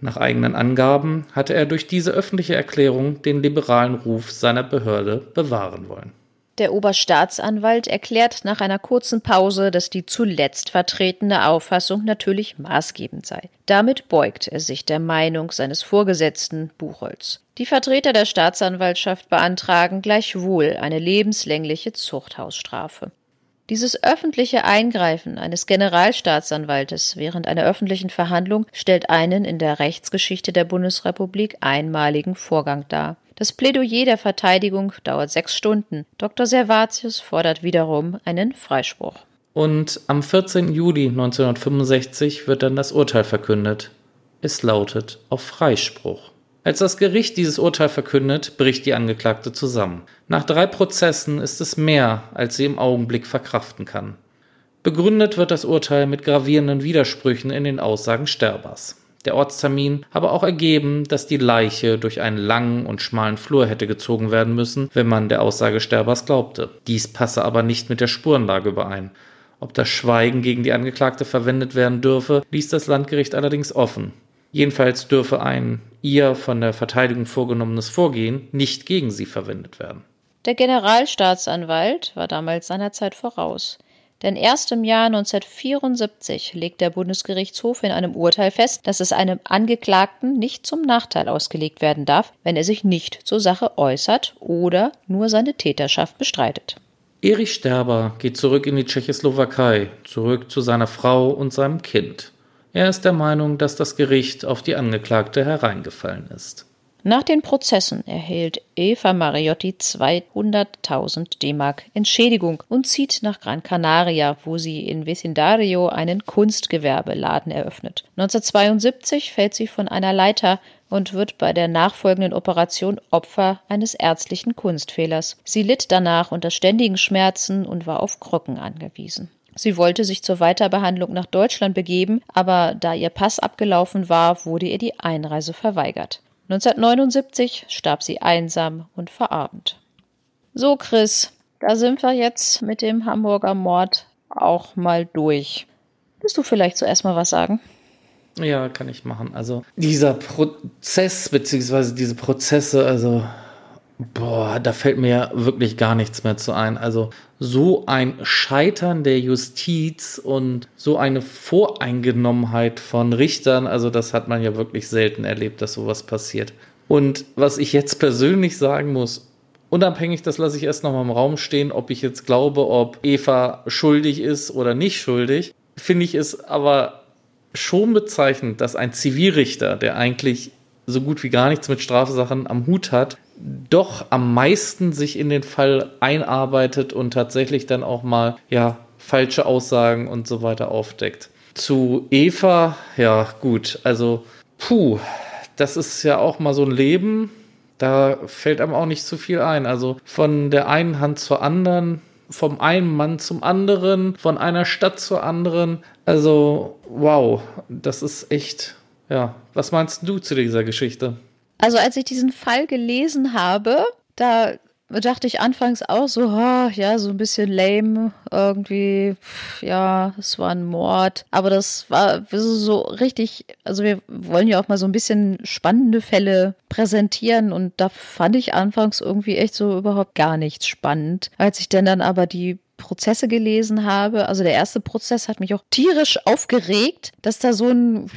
Nach eigenen Angaben hatte er durch diese öffentliche Erklärung den liberalen Ruf seiner Behörde bewahren wollen. Der Oberstaatsanwalt erklärt nach einer kurzen Pause, dass die zuletzt vertretene Auffassung natürlich maßgebend sei. Damit beugt er sich der Meinung seines Vorgesetzten Buchholz. Die Vertreter der Staatsanwaltschaft beantragen gleichwohl eine lebenslängliche Zuchthausstrafe. Dieses öffentliche Eingreifen eines Generalstaatsanwaltes während einer öffentlichen Verhandlung stellt einen in der Rechtsgeschichte der Bundesrepublik einmaligen Vorgang dar. Das Plädoyer der Verteidigung dauert sechs Stunden. Dr. Servatius fordert wiederum einen Freispruch. Und am 14. Juli 1965 wird dann das Urteil verkündet. Es lautet auf Freispruch. Als das Gericht dieses Urteil verkündet, bricht die Angeklagte zusammen. Nach drei Prozessen ist es mehr, als sie im Augenblick verkraften kann. Begründet wird das Urteil mit gravierenden Widersprüchen in den Aussagen Sterbers. Der Ortstermin habe auch ergeben, dass die Leiche durch einen langen und schmalen Flur hätte gezogen werden müssen, wenn man der Aussage Sterbers glaubte. Dies passe aber nicht mit der Spurenlage überein. Ob das Schweigen gegen die Angeklagte verwendet werden dürfe, ließ das Landgericht allerdings offen. Jedenfalls dürfe ein ihr von der Verteidigung vorgenommenes Vorgehen nicht gegen sie verwendet werden. Der Generalstaatsanwalt war damals seiner Zeit voraus. Denn erst im Jahr 1974 legt der Bundesgerichtshof in einem Urteil fest, dass es einem Angeklagten nicht zum Nachteil ausgelegt werden darf, wenn er sich nicht zur Sache äußert oder nur seine Täterschaft bestreitet. Erich Sterber geht zurück in die Tschechoslowakei, zurück zu seiner Frau und seinem Kind. Er ist der Meinung, dass das Gericht auf die Angeklagte hereingefallen ist. Nach den Prozessen erhält Eva Mariotti 200.000 D-Mark Entschädigung und zieht nach Gran Canaria, wo sie in Vecindario einen Kunstgewerbeladen eröffnet. 1972 fällt sie von einer Leiter und wird bei der nachfolgenden Operation Opfer eines ärztlichen Kunstfehlers. Sie litt danach unter ständigen Schmerzen und war auf Krücken angewiesen. Sie wollte sich zur Weiterbehandlung nach Deutschland begeben, aber da ihr Pass abgelaufen war, wurde ihr die Einreise verweigert. 1979 starb sie einsam und verarmt. So, Chris, da sind wir jetzt mit dem Hamburger Mord auch mal durch. Willst du vielleicht zuerst mal was sagen? Ja, kann ich machen. Also dieser Prozess, beziehungsweise diese Prozesse, also Boah, da fällt mir wirklich gar nichts mehr zu ein. Also so ein Scheitern der Justiz und so eine Voreingenommenheit von Richtern, also das hat man ja wirklich selten erlebt, dass sowas passiert. Und was ich jetzt persönlich sagen muss, unabhängig, das lasse ich erst noch mal im Raum stehen, ob ich jetzt glaube, ob Eva schuldig ist oder nicht schuldig, finde ich es aber schon bezeichnend, dass ein Zivilrichter, der eigentlich so gut wie gar nichts mit Strafsachen am Hut hat, doch am meisten sich in den Fall einarbeitet und tatsächlich dann auch mal ja falsche Aussagen und so weiter aufdeckt. Zu Eva, ja gut, also puh, das ist ja auch mal so ein Leben, da fällt einem auch nicht zu viel ein. Also von der einen Hand zur anderen, vom einen Mann zum anderen, von einer Stadt zur anderen. Also wow, das ist echt ja, was meinst du zu dieser Geschichte? Also als ich diesen Fall gelesen habe, da dachte ich anfangs auch so, oh, ja, so ein bisschen lame irgendwie, ja, es war ein Mord, aber das war so richtig, also wir wollen ja auch mal so ein bisschen spannende Fälle präsentieren und da fand ich anfangs irgendwie echt so überhaupt gar nichts spannend. Als ich dann dann aber die Prozesse gelesen habe, also der erste Prozess hat mich auch tierisch aufgeregt, dass da so ein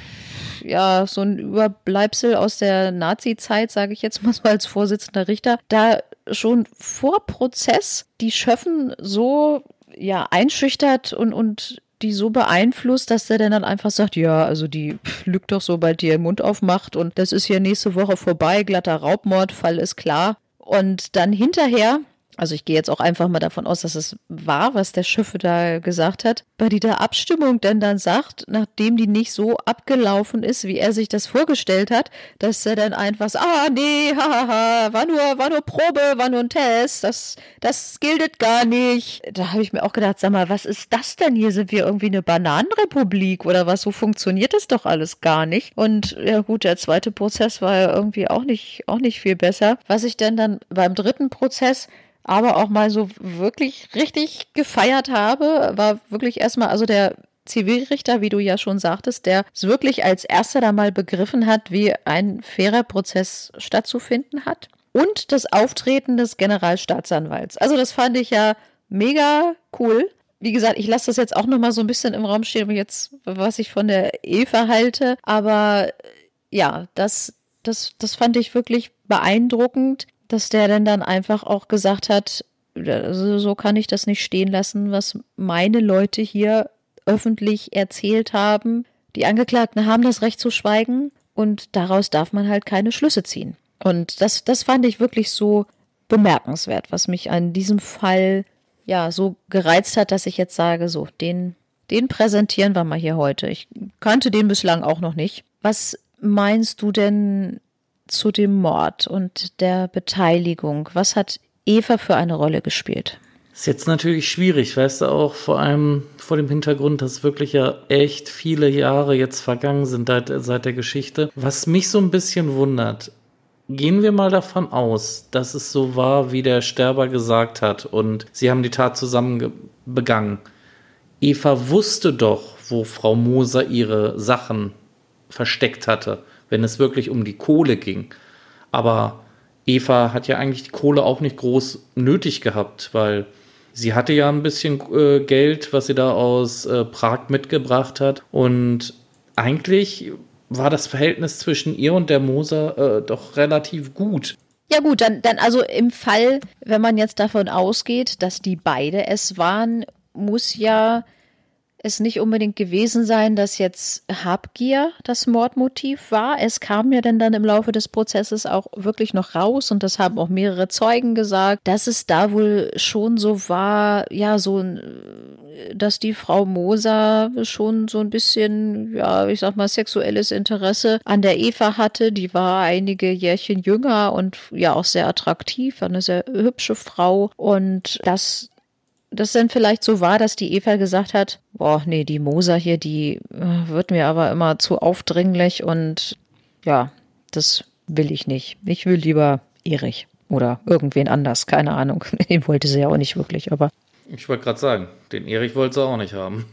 ja, so ein Überbleibsel aus der Nazi-Zeit, sage ich jetzt mal so als Vorsitzender Richter, da schon vor Prozess die Schöffen so ja einschüchtert und, und die so beeinflusst, dass der dann einfach sagt, ja, also die lügt doch, sobald die ihren Mund aufmacht und das ist hier nächste Woche vorbei, glatter Raubmord, Fall ist klar. Und dann hinterher also ich gehe jetzt auch einfach mal davon aus, dass es war, was der Schiffe da gesagt hat, bei dieser Abstimmung denn dann sagt, nachdem die nicht so abgelaufen ist, wie er sich das vorgestellt hat, dass er dann einfach sagt, ah nee, hahaha, war nur, war nur Probe, war nur ein Test, das, das giltet gar nicht. Da habe ich mir auch gedacht, sag mal, was ist das denn hier? Sind wir irgendwie eine Bananenrepublik oder was? So funktioniert das doch alles gar nicht. Und ja gut, der zweite Prozess war ja irgendwie auch nicht, auch nicht viel besser. Was ich denn dann beim dritten Prozess aber auch mal so wirklich richtig gefeiert habe, war wirklich erstmal, also der Zivilrichter, wie du ja schon sagtest, der es wirklich als erster da mal begriffen hat, wie ein fairer Prozess stattzufinden hat. Und das Auftreten des Generalstaatsanwalts. Also das fand ich ja mega cool. Wie gesagt, ich lasse das jetzt auch nochmal so ein bisschen im Raum stehen, jetzt, was ich von der Eva halte. Aber ja, das, das, das fand ich wirklich beeindruckend, dass der denn dann einfach auch gesagt hat, also so kann ich das nicht stehen lassen, was meine Leute hier öffentlich erzählt haben. Die Angeklagten haben das Recht zu schweigen und daraus darf man halt keine Schlüsse ziehen. Und das, das fand ich wirklich so bemerkenswert, was mich an diesem Fall ja so gereizt hat, dass ich jetzt sage, so, den, den präsentieren wir mal hier heute. Ich kannte den bislang auch noch nicht. Was meinst du denn zu dem Mord und der Beteiligung? Was hat Eva für eine Rolle gespielt? Ist jetzt natürlich schwierig, weißt du, auch vor allem vor dem Hintergrund, dass wirklich ja echt viele Jahre jetzt vergangen sind seit, seit der Geschichte. Was mich so ein bisschen wundert, gehen wir mal davon aus, dass es so war, wie der Sterber gesagt hat und sie haben die Tat zusammen begangen. Eva wusste doch, wo Frau Moser ihre Sachen versteckt hatte, wenn es wirklich um die Kohle ging. Aber Eva hat ja eigentlich die Kohle auch nicht groß nötig gehabt, weil sie hatte ja ein bisschen äh, Geld, was sie da aus äh, Prag mitgebracht hat. Und eigentlich war das Verhältnis zwischen ihr und der Moser äh, doch relativ gut. Ja gut, dann, dann also im Fall, wenn man jetzt davon ausgeht, dass die beide es waren, muss ja es nicht unbedingt gewesen sein, dass jetzt Habgier das Mordmotiv war. Es kam ja denn dann im Laufe des Prozesses auch wirklich noch raus und das haben auch mehrere Zeugen gesagt, dass es da wohl schon so war, ja, so, dass die Frau Moser schon so ein bisschen, ja, ich sag mal, sexuelles Interesse an der Eva hatte. Die war einige Jährchen jünger und ja auch sehr attraktiv, eine sehr hübsche Frau und das das dann vielleicht so war, dass die Eva gesagt hat, boah, nee, die Moser hier, die äh, wird mir aber immer zu aufdringlich und ja, das will ich nicht. Ich will lieber Erich oder irgendwen anders, keine Ahnung. Den wollte sie ja auch nicht wirklich, aber. Ich wollte gerade sagen, den Erich wollte sie auch nicht haben.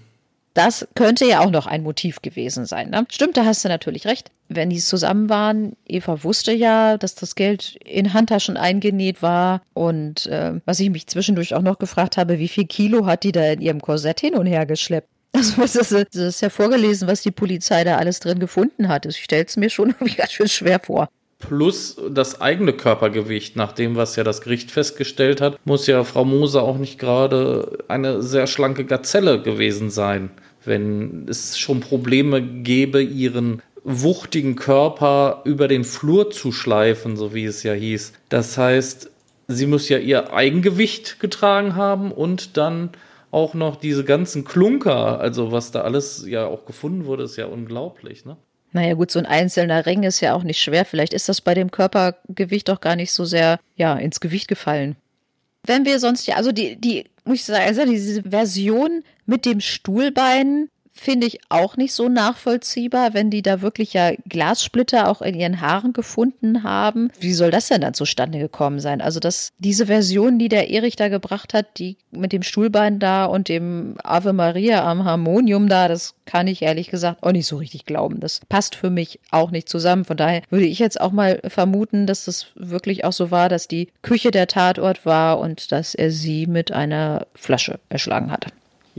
Das könnte ja auch noch ein Motiv gewesen sein. Ne? Stimmt, da hast du natürlich recht. Wenn die zusammen waren, Eva wusste ja, dass das Geld in Handtaschen eingenäht war. Und äh, was ich mich zwischendurch auch noch gefragt habe, wie viel Kilo hat die da in ihrem Korsett hin und her geschleppt? Also was ist, das ist ja vorgelesen, was die Polizei da alles drin gefunden hat. Ich stelle es mir schon ganz schön schwer vor. Plus das eigene Körpergewicht, nach dem, was ja das Gericht festgestellt hat, muss ja Frau Moser auch nicht gerade eine sehr schlanke Gazelle gewesen sein wenn es schon Probleme gäbe, ihren wuchtigen Körper über den Flur zu schleifen, so wie es ja hieß. Das heißt, sie muss ja ihr Eigengewicht getragen haben und dann auch noch diese ganzen Klunker, also was da alles ja auch gefunden wurde, ist ja unglaublich, ne? Naja gut, so ein einzelner Ring ist ja auch nicht schwer. Vielleicht ist das bei dem Körpergewicht doch gar nicht so sehr, ja, ins Gewicht gefallen. Wenn wir sonst ja, also die, die, muss ich sagen, also diese Version mit dem Stuhlbein finde ich auch nicht so nachvollziehbar, wenn die da wirklich ja Glassplitter auch in ihren Haaren gefunden haben. Wie soll das denn dann zustande gekommen sein? Also, dass diese Version, die der Erich da gebracht hat, die mit dem Stuhlbein da und dem Ave Maria am Harmonium da, das kann ich ehrlich gesagt auch nicht so richtig glauben. Das passt für mich auch nicht zusammen. Von daher würde ich jetzt auch mal vermuten, dass das wirklich auch so war, dass die Küche der Tatort war und dass er sie mit einer Flasche erschlagen hat.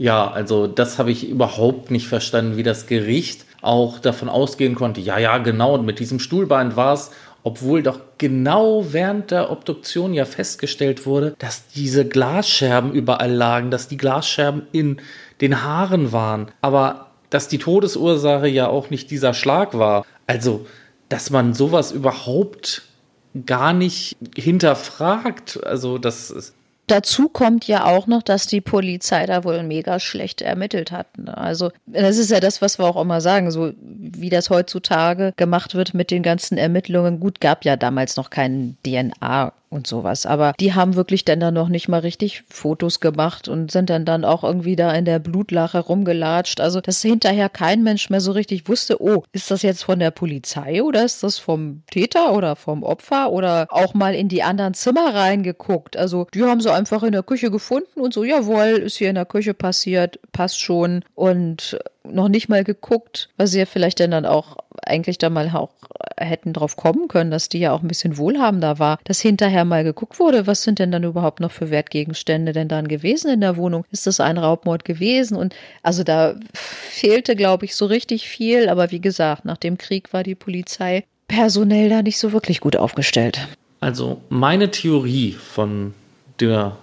Ja, also das habe ich überhaupt nicht verstanden, wie das Gericht auch davon ausgehen konnte. Ja, ja, genau, und mit diesem Stuhlbein war es, obwohl doch genau während der Obduktion ja festgestellt wurde, dass diese Glasscherben überall lagen, dass die Glasscherben in den Haaren waren, aber dass die Todesursache ja auch nicht dieser Schlag war. Also, dass man sowas überhaupt gar nicht hinterfragt. Also, das ist Dazu kommt ja auch noch, dass die Polizei da wohl mega schlecht ermittelt hat. Ne? Also das ist ja das, was wir auch immer sagen, so wie das heutzutage gemacht wird mit den ganzen Ermittlungen. Gut, gab ja damals noch keinen DNA und sowas. Aber die haben wirklich dann da noch nicht mal richtig Fotos gemacht und sind dann dann auch irgendwie da in der Blutlache rumgelatscht. Also, dass hinterher kein Mensch mehr so richtig wusste, oh, ist das jetzt von der Polizei oder ist das vom Täter oder vom Opfer oder auch mal in die anderen Zimmer reingeguckt. Also, die haben sie einfach in der Küche gefunden und so, jawohl, ist hier in der Küche passiert, passt schon und noch nicht mal geguckt, weil sie ja vielleicht dann auch eigentlich da mal auch hätten drauf kommen können, dass die ja auch ein bisschen wohlhabender war, dass hinterher mal geguckt wurde, was sind denn dann überhaupt noch für Wertgegenstände denn dann gewesen in der Wohnung? Ist das ein Raubmord gewesen? Und also da fehlte, glaube ich, so richtig viel. Aber wie gesagt, nach dem Krieg war die Polizei personell da nicht so wirklich gut aufgestellt. Also meine Theorie von der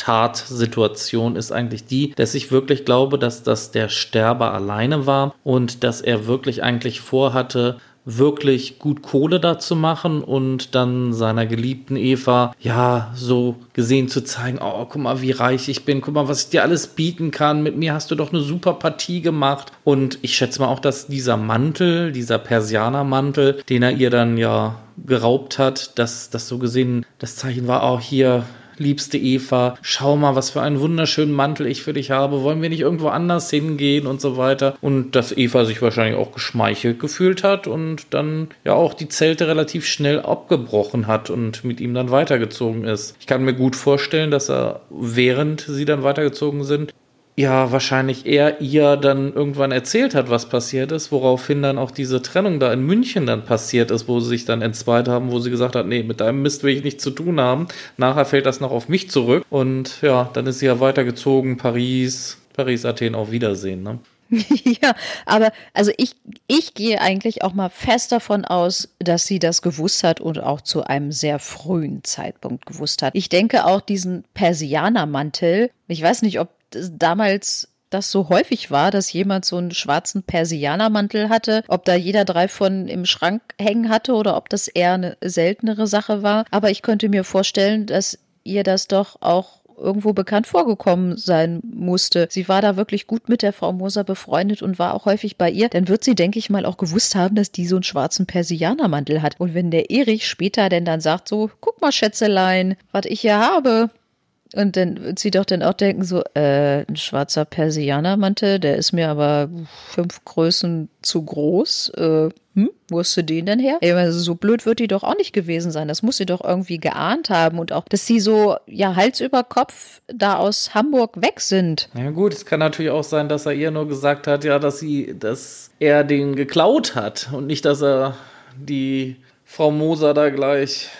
Tatsituation ist eigentlich die, dass ich wirklich glaube, dass das der Sterber alleine war und dass er wirklich eigentlich vorhatte, wirklich gut Kohle da zu machen und dann seiner geliebten Eva, ja, so gesehen zu zeigen, oh, guck mal, wie reich ich bin, guck mal, was ich dir alles bieten kann, mit mir hast du doch eine super Partie gemacht. Und ich schätze mal auch, dass dieser Mantel, dieser Persianermantel, den er ihr dann ja geraubt hat, dass das so gesehen das Zeichen war, auch oh, hier, liebste Eva, schau mal, was für einen wunderschönen Mantel ich für dich habe, wollen wir nicht irgendwo anders hingehen und so weiter. Und dass Eva sich wahrscheinlich auch geschmeichelt gefühlt hat und dann ja auch die Zelte relativ schnell abgebrochen hat und mit ihm dann weitergezogen ist. Ich kann mir gut vorstellen, dass er, während sie dann weitergezogen sind, ja wahrscheinlich er ihr dann irgendwann erzählt hat, was passiert ist, woraufhin dann auch diese Trennung da in München dann passiert ist, wo sie sich dann entzweit haben, wo sie gesagt hat, nee, mit deinem Mist will ich nichts zu tun haben. Nachher fällt das noch auf mich zurück und ja, dann ist sie ja weitergezogen, Paris, Paris, Athen, auf Wiedersehen, ne? ja, aber also ich, ich gehe eigentlich auch mal fest davon aus, dass sie das gewusst hat und auch zu einem sehr frühen Zeitpunkt gewusst hat. Ich denke auch diesen Persianermantel, ich weiß nicht, ob damals das so häufig war, dass jemand so einen schwarzen Persianermantel hatte, ob da jeder drei von im Schrank hängen hatte oder ob das eher eine seltenere Sache war. Aber ich könnte mir vorstellen, dass ihr das doch auch irgendwo bekannt vorgekommen sein musste. Sie war da wirklich gut mit der Frau Moser befreundet und war auch häufig bei ihr. Dann wird sie, denke ich mal, auch gewusst haben, dass die so einen schwarzen Persianermantel hat. Und wenn der Erich später denn dann sagt so, guck mal, Schätzelein, was ich hier habe, und dann wird sie doch dann auch denken, so, äh, ein schwarzer Persianermantel, der ist mir aber fünf Größen zu groß. Äh, hm, wo hast du den denn her? Ey, also so blöd wird die doch auch nicht gewesen sein. Das muss sie doch irgendwie geahnt haben. Und auch, dass sie so, ja, Hals über Kopf da aus Hamburg weg sind. Ja gut, es kann natürlich auch sein, dass er ihr nur gesagt hat, ja, dass sie, dass er den geklaut hat und nicht, dass er die Frau Moser da gleich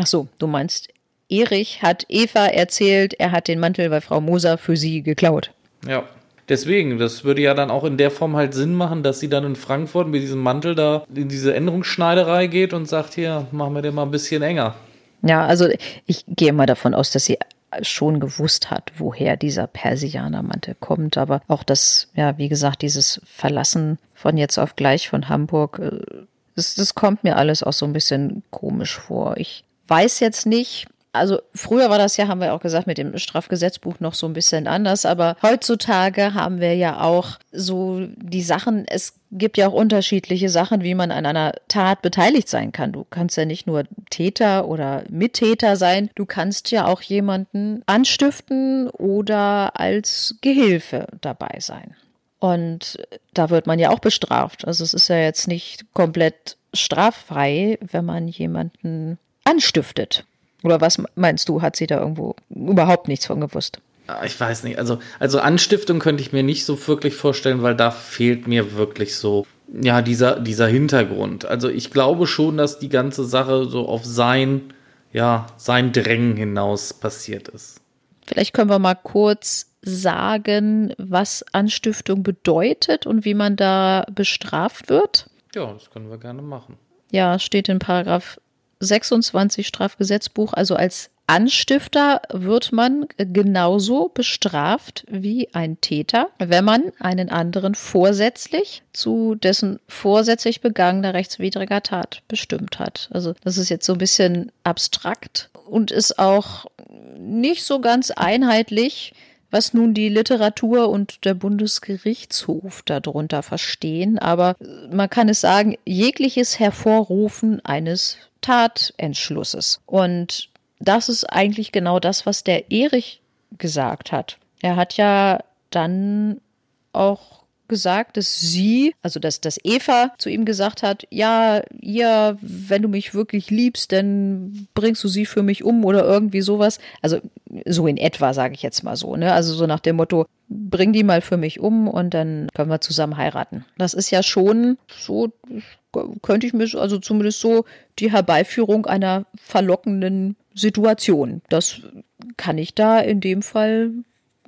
Ach so, du meinst, Erich hat Eva erzählt, er hat den Mantel bei Frau Moser für sie geklaut. Ja. Deswegen, das würde ja dann auch in der Form halt Sinn machen, dass sie dann in Frankfurt mit diesem Mantel da in diese Änderungsschneiderei geht und sagt, hier, machen wir den mal ein bisschen enger. Ja, also ich gehe mal davon aus, dass sie schon gewusst hat, woher dieser Persianermantel kommt. Aber auch das, ja, wie gesagt, dieses Verlassen von jetzt auf gleich von Hamburg, äh, das, das kommt mir alles auch so ein bisschen komisch vor. Ich weiß jetzt nicht, also früher war das ja, haben wir auch gesagt, mit dem Strafgesetzbuch noch so ein bisschen anders, aber heutzutage haben wir ja auch so die Sachen, es gibt ja auch unterschiedliche Sachen, wie man an einer Tat beteiligt sein kann. Du kannst ja nicht nur Täter oder Mittäter sein, du kannst ja auch jemanden anstiften oder als Gehilfe dabei sein. Und da wird man ja auch bestraft. Also es ist ja jetzt nicht komplett straffrei, wenn man jemanden anstiftet. Oder was meinst du, hat sie da irgendwo überhaupt nichts von gewusst? Ah, ich weiß nicht. Also, also Anstiftung könnte ich mir nicht so wirklich vorstellen, weil da fehlt mir wirklich so, ja, dieser, dieser Hintergrund. Also ich glaube schon, dass die ganze Sache so auf sein, ja, sein Drängen hinaus passiert ist. Vielleicht können wir mal kurz sagen, was Anstiftung bedeutet und wie man da bestraft wird. Ja, das können wir gerne machen. Ja, steht in Paragraph 26 Strafgesetzbuch, also als Anstifter wird man genauso bestraft wie ein Täter, wenn man einen anderen vorsätzlich zu dessen vorsätzlich begangener rechtswidriger Tat bestimmt hat. Also das ist jetzt so ein bisschen abstrakt und ist auch nicht so ganz einheitlich, was nun die Literatur und der Bundesgerichtshof darunter verstehen. Aber man kann es sagen, jegliches Hervorrufen eines Tatentschlusses. Und das ist eigentlich genau das, was der Erich gesagt hat. Er hat ja dann auch gesagt, dass sie, also dass, dass Eva zu ihm gesagt hat, ja, ja, wenn du mich wirklich liebst, dann bringst du sie für mich um oder irgendwie sowas. Also so in etwa, sage ich jetzt mal so. Ne? Also so nach dem Motto, bring die mal für mich um und dann können wir zusammen heiraten. Das ist ja schon so, könnte ich mir, also zumindest so die Herbeiführung einer verlockenden Situation. Das kann ich da in dem Fall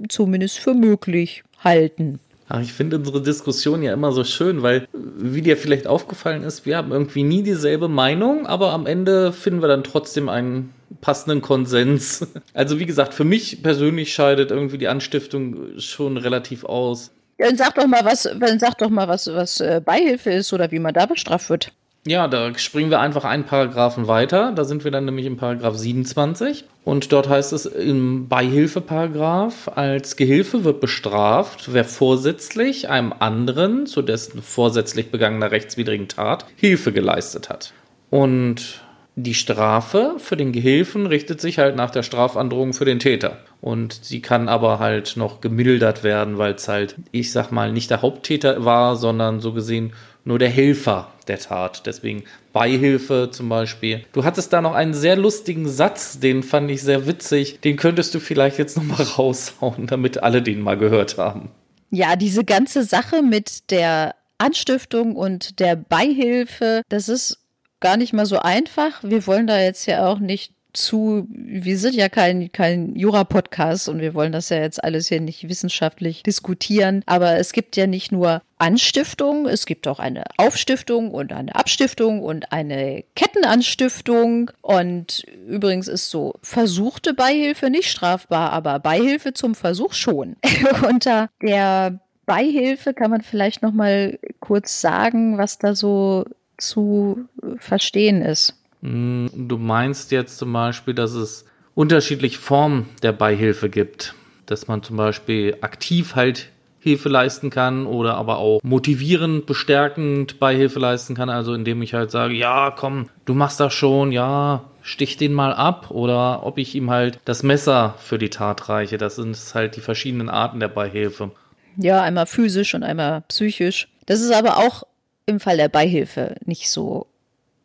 zumindest für möglich halten. Ach, ich finde unsere Diskussion ja immer so schön, weil, wie dir vielleicht aufgefallen ist, wir haben irgendwie nie dieselbe Meinung, aber am Ende finden wir dann trotzdem einen passenden Konsens. Also, wie gesagt, für mich persönlich scheidet irgendwie die Anstiftung schon relativ aus. Dann sag doch mal was, dann sag doch mal was, was äh, Beihilfe ist oder wie man da bestraft wird. Ja, da springen wir einfach einen Paragraphen weiter. Da sind wir dann nämlich im Paragraph 27. Und dort heißt es im Beihilfeparagraph, als Gehilfe wird bestraft, wer vorsätzlich einem anderen zu dessen vorsätzlich begangener rechtswidrigen Tat Hilfe geleistet hat. Und die Strafe für den Gehilfen richtet sich halt nach der Strafandrohung für den Täter. Und sie kann aber halt noch gemildert werden, weil es halt, ich sag mal, nicht der Haupttäter war, sondern so gesehen nur der Helfer der Tat. Deswegen Beihilfe zum Beispiel. Du hattest da noch einen sehr lustigen Satz, den fand ich sehr witzig. Den könntest du vielleicht jetzt nochmal raushauen, damit alle den mal gehört haben. Ja, diese ganze Sache mit der Anstiftung und der Beihilfe, das ist gar nicht mal so einfach. Wir wollen da jetzt ja auch nicht zu, wir sind ja kein, kein Jura-Podcast und wir wollen das ja jetzt alles hier nicht wissenschaftlich diskutieren. Aber es gibt ja nicht nur Anstiftung, es gibt auch eine Aufstiftung und eine Abstiftung und eine Kettenanstiftung. Und übrigens ist so versuchte Beihilfe nicht strafbar, aber Beihilfe zum Versuch schon. Unter der Beihilfe kann man vielleicht noch mal kurz sagen, was da so zu verstehen ist. Mm, du meinst jetzt zum Beispiel, dass es unterschiedliche Formen der Beihilfe gibt. Dass man zum Beispiel aktiv halt Hilfe leisten kann oder aber auch motivierend, bestärkend Beihilfe leisten kann. Also indem ich halt sage, ja, komm, du machst das schon, ja, stich den mal ab. Oder ob ich ihm halt das Messer für die Tat reiche. Das sind halt die verschiedenen Arten der Beihilfe. Ja, einmal physisch und einmal psychisch. Das ist aber auch im Fall der Beihilfe nicht so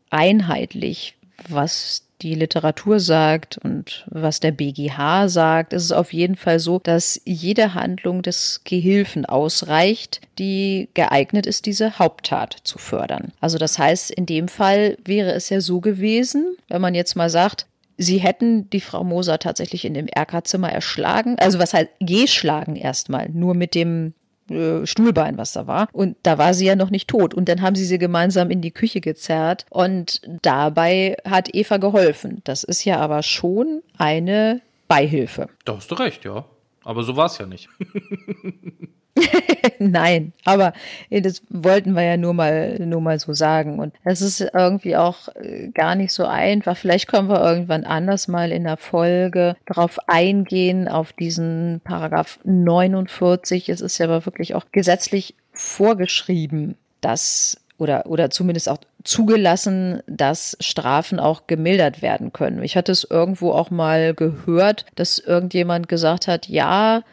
einheitlich, was die Literatur sagt und was der BGH sagt, ist es auf jeden Fall so, dass jede Handlung des Gehilfen ausreicht, die geeignet ist, diese Haupttat zu fördern. Also das heißt, in dem Fall wäre es ja so gewesen, wenn man jetzt mal sagt, Sie hätten die Frau Moser tatsächlich in dem Erkerzimmer erschlagen, also was heißt geschlagen erstmal, nur mit dem äh, Stuhlbein, was da war. Und da war sie ja noch nicht tot. Und dann haben sie sie gemeinsam in die Küche gezerrt. Und dabei hat Eva geholfen. Das ist ja aber schon eine Beihilfe. Da hast du recht, ja. Aber so war es ja nicht. Nein, aber das wollten wir ja nur mal, nur mal so sagen. Und es ist irgendwie auch äh, gar nicht so einfach. Vielleicht können wir irgendwann anders mal in der Folge darauf eingehen, auf diesen Paragraph 49. Es ist ja aber wirklich auch gesetzlich vorgeschrieben, dass oder, oder zumindest auch zugelassen, dass Strafen auch gemildert werden können. Ich hatte es irgendwo auch mal gehört, dass irgendjemand gesagt hat, ja,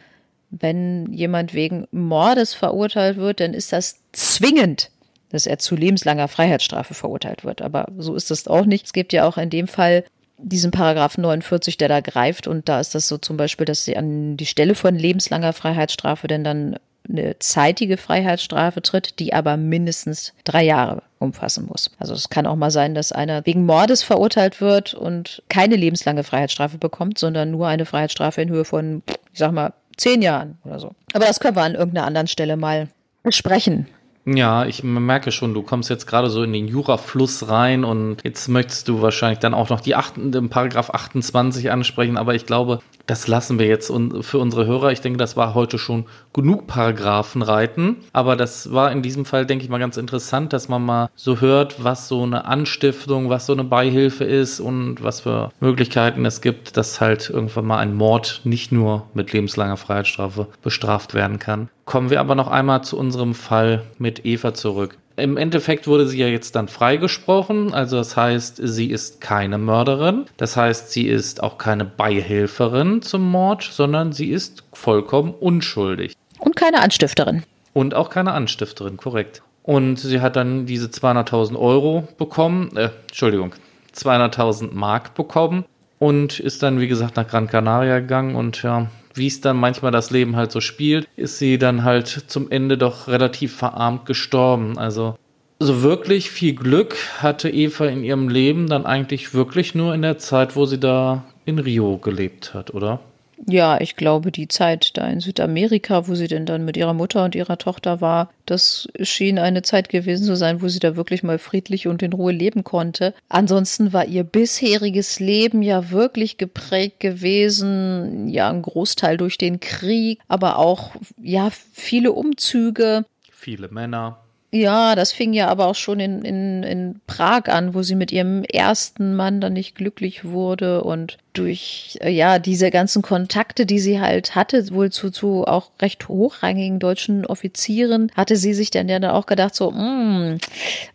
wenn jemand wegen Mordes verurteilt wird, dann ist das zwingend, dass er zu lebenslanger Freiheitsstrafe verurteilt wird. Aber so ist das auch nicht. Es gibt ja auch in dem Fall diesen Paragraph 49, der da greift. Und da ist das so zum Beispiel, dass sie an die Stelle von lebenslanger Freiheitsstrafe denn dann eine zeitige Freiheitsstrafe tritt, die aber mindestens drei Jahre umfassen muss. Also es kann auch mal sein, dass einer wegen Mordes verurteilt wird und keine lebenslange Freiheitsstrafe bekommt, sondern nur eine Freiheitsstrafe in Höhe von, ich sag mal, zehn Jahren oder so. Aber das können wir an irgendeiner anderen Stelle mal besprechen. Ja, ich merke schon, du kommst jetzt gerade so in den Jurafluss rein und jetzt möchtest du wahrscheinlich dann auch noch die achten, den Paragraph 28 ansprechen, aber ich glaube, das lassen wir jetzt für unsere Hörer. Ich denke, das war heute schon genug Paragraphen reiten. Aber das war in diesem Fall, denke ich mal, ganz interessant, dass man mal so hört, was so eine Anstiftung, was so eine Beihilfe ist und was für Möglichkeiten es gibt, dass halt irgendwann mal ein Mord nicht nur mit lebenslanger Freiheitsstrafe bestraft werden kann. Kommen wir aber noch einmal zu unserem Fall mit Eva zurück. Im Endeffekt wurde sie ja jetzt dann freigesprochen, also das heißt, sie ist keine Mörderin, das heißt, sie ist auch keine Beihilferin zum Mord, sondern sie ist vollkommen unschuldig. Und keine Anstifterin. Und auch keine Anstifterin, korrekt. Und sie hat dann diese 200.000 Euro bekommen, äh, Entschuldigung, 200.000 Mark bekommen und ist dann, wie gesagt, nach Gran Canaria gegangen und ja, wie es dann manchmal das Leben halt so spielt, ist sie dann halt zum Ende doch relativ verarmt gestorben. Also so wirklich viel Glück hatte Eva in ihrem Leben dann eigentlich wirklich nur in der Zeit, wo sie da in Rio gelebt hat, oder? Ja, ich glaube, die Zeit da in Südamerika, wo sie denn dann mit ihrer Mutter und ihrer Tochter war, das schien eine Zeit gewesen zu sein, wo sie da wirklich mal friedlich und in Ruhe leben konnte. Ansonsten war ihr bisheriges Leben ja wirklich geprägt gewesen, ja, ein Großteil durch den Krieg, aber auch, ja, viele Umzüge. Viele Männer. Ja, das fing ja aber auch schon in, in, in Prag an, wo sie mit ihrem ersten Mann dann nicht glücklich wurde und durch äh, ja diese ganzen Kontakte, die sie halt hatte, wohl zu, zu auch recht hochrangigen deutschen Offizieren, hatte sie sich dann ja dann auch gedacht so, mm,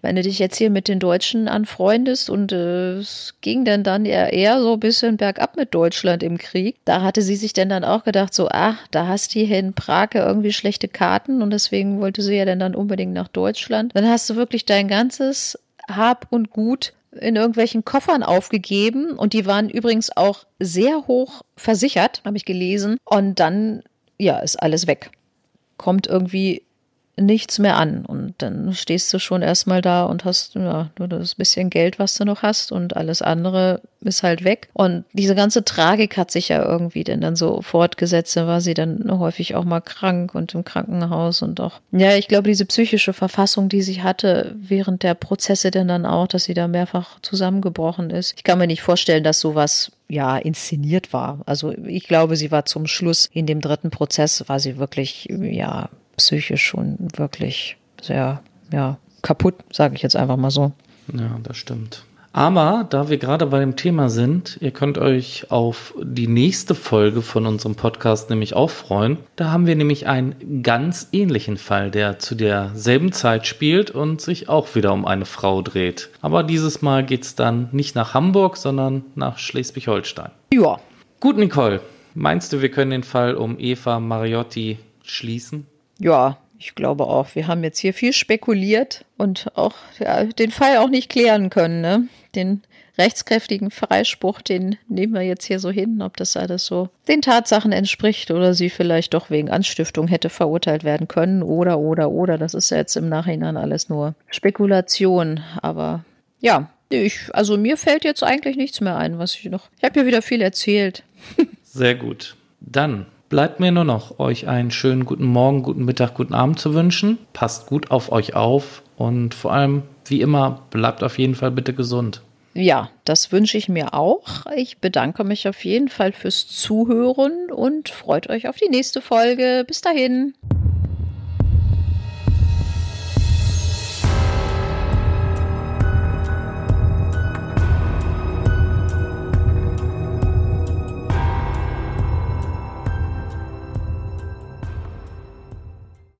wenn du dich jetzt hier mit den Deutschen anfreundest und äh, es ging dann dann eher, eher so ein bisschen bergab mit Deutschland im Krieg, da hatte sie sich dann dann auch gedacht so, ah, da hast du hier in Prag irgendwie schlechte Karten und deswegen wollte sie ja dann dann unbedingt nach Deutschland. Dann hast du wirklich dein ganzes hab und Gut in irgendwelchen Koffern aufgegeben und die waren übrigens auch sehr hoch versichert, habe ich gelesen. Und dann, ja, ist alles weg. Kommt irgendwie nichts mehr an. Und dann stehst du schon erstmal da und hast ja, nur das bisschen Geld, was du noch hast und alles andere ist halt weg. Und diese ganze Tragik hat sich ja irgendwie denn dann so fortgesetzt. Da war sie dann häufig auch mal krank und im Krankenhaus und auch, ja, ich glaube, diese psychische Verfassung, die sie hatte während der Prozesse denn dann auch, dass sie da mehrfach zusammengebrochen ist. Ich kann mir nicht vorstellen, dass sowas ja, inszeniert war. Also ich glaube, sie war zum Schluss in dem dritten Prozess, war sie wirklich, ja, psychisch schon wirklich sehr, ja, kaputt, sage ich jetzt einfach mal so. Ja, das stimmt. Aber da wir gerade bei dem Thema sind, ihr könnt euch auf die nächste Folge von unserem Podcast nämlich auch freuen. Da haben wir nämlich einen ganz ähnlichen Fall, der zu derselben Zeit spielt und sich auch wieder um eine Frau dreht. Aber dieses Mal geht es dann nicht nach Hamburg, sondern nach Schleswig-Holstein. Ja. Gut, Nicole. Meinst du, wir können den Fall um Eva Mariotti schließen? Ja, ich glaube auch. Wir haben jetzt hier viel spekuliert und auch ja, den Fall auch nicht klären können. Ne? Den rechtskräftigen Freispruch, den nehmen wir jetzt hier so hin, ob das alles so den Tatsachen entspricht oder sie vielleicht doch wegen Anstiftung hätte verurteilt werden können oder, oder, oder. Das ist ja jetzt im Nachhinein alles nur Spekulation. Aber ja, ich, also mir fällt jetzt eigentlich nichts mehr ein, was ich noch. Ich habe ja wieder viel erzählt. Sehr gut. Dann bleibt mir nur noch, euch einen schönen guten Morgen, guten Mittag, guten Abend zu wünschen. Passt gut auf euch auf und vor allem, wie immer, bleibt auf jeden Fall bitte gesund. Ja, das wünsche ich mir auch. Ich bedanke mich auf jeden Fall fürs Zuhören und freut euch auf die nächste Folge. Bis dahin.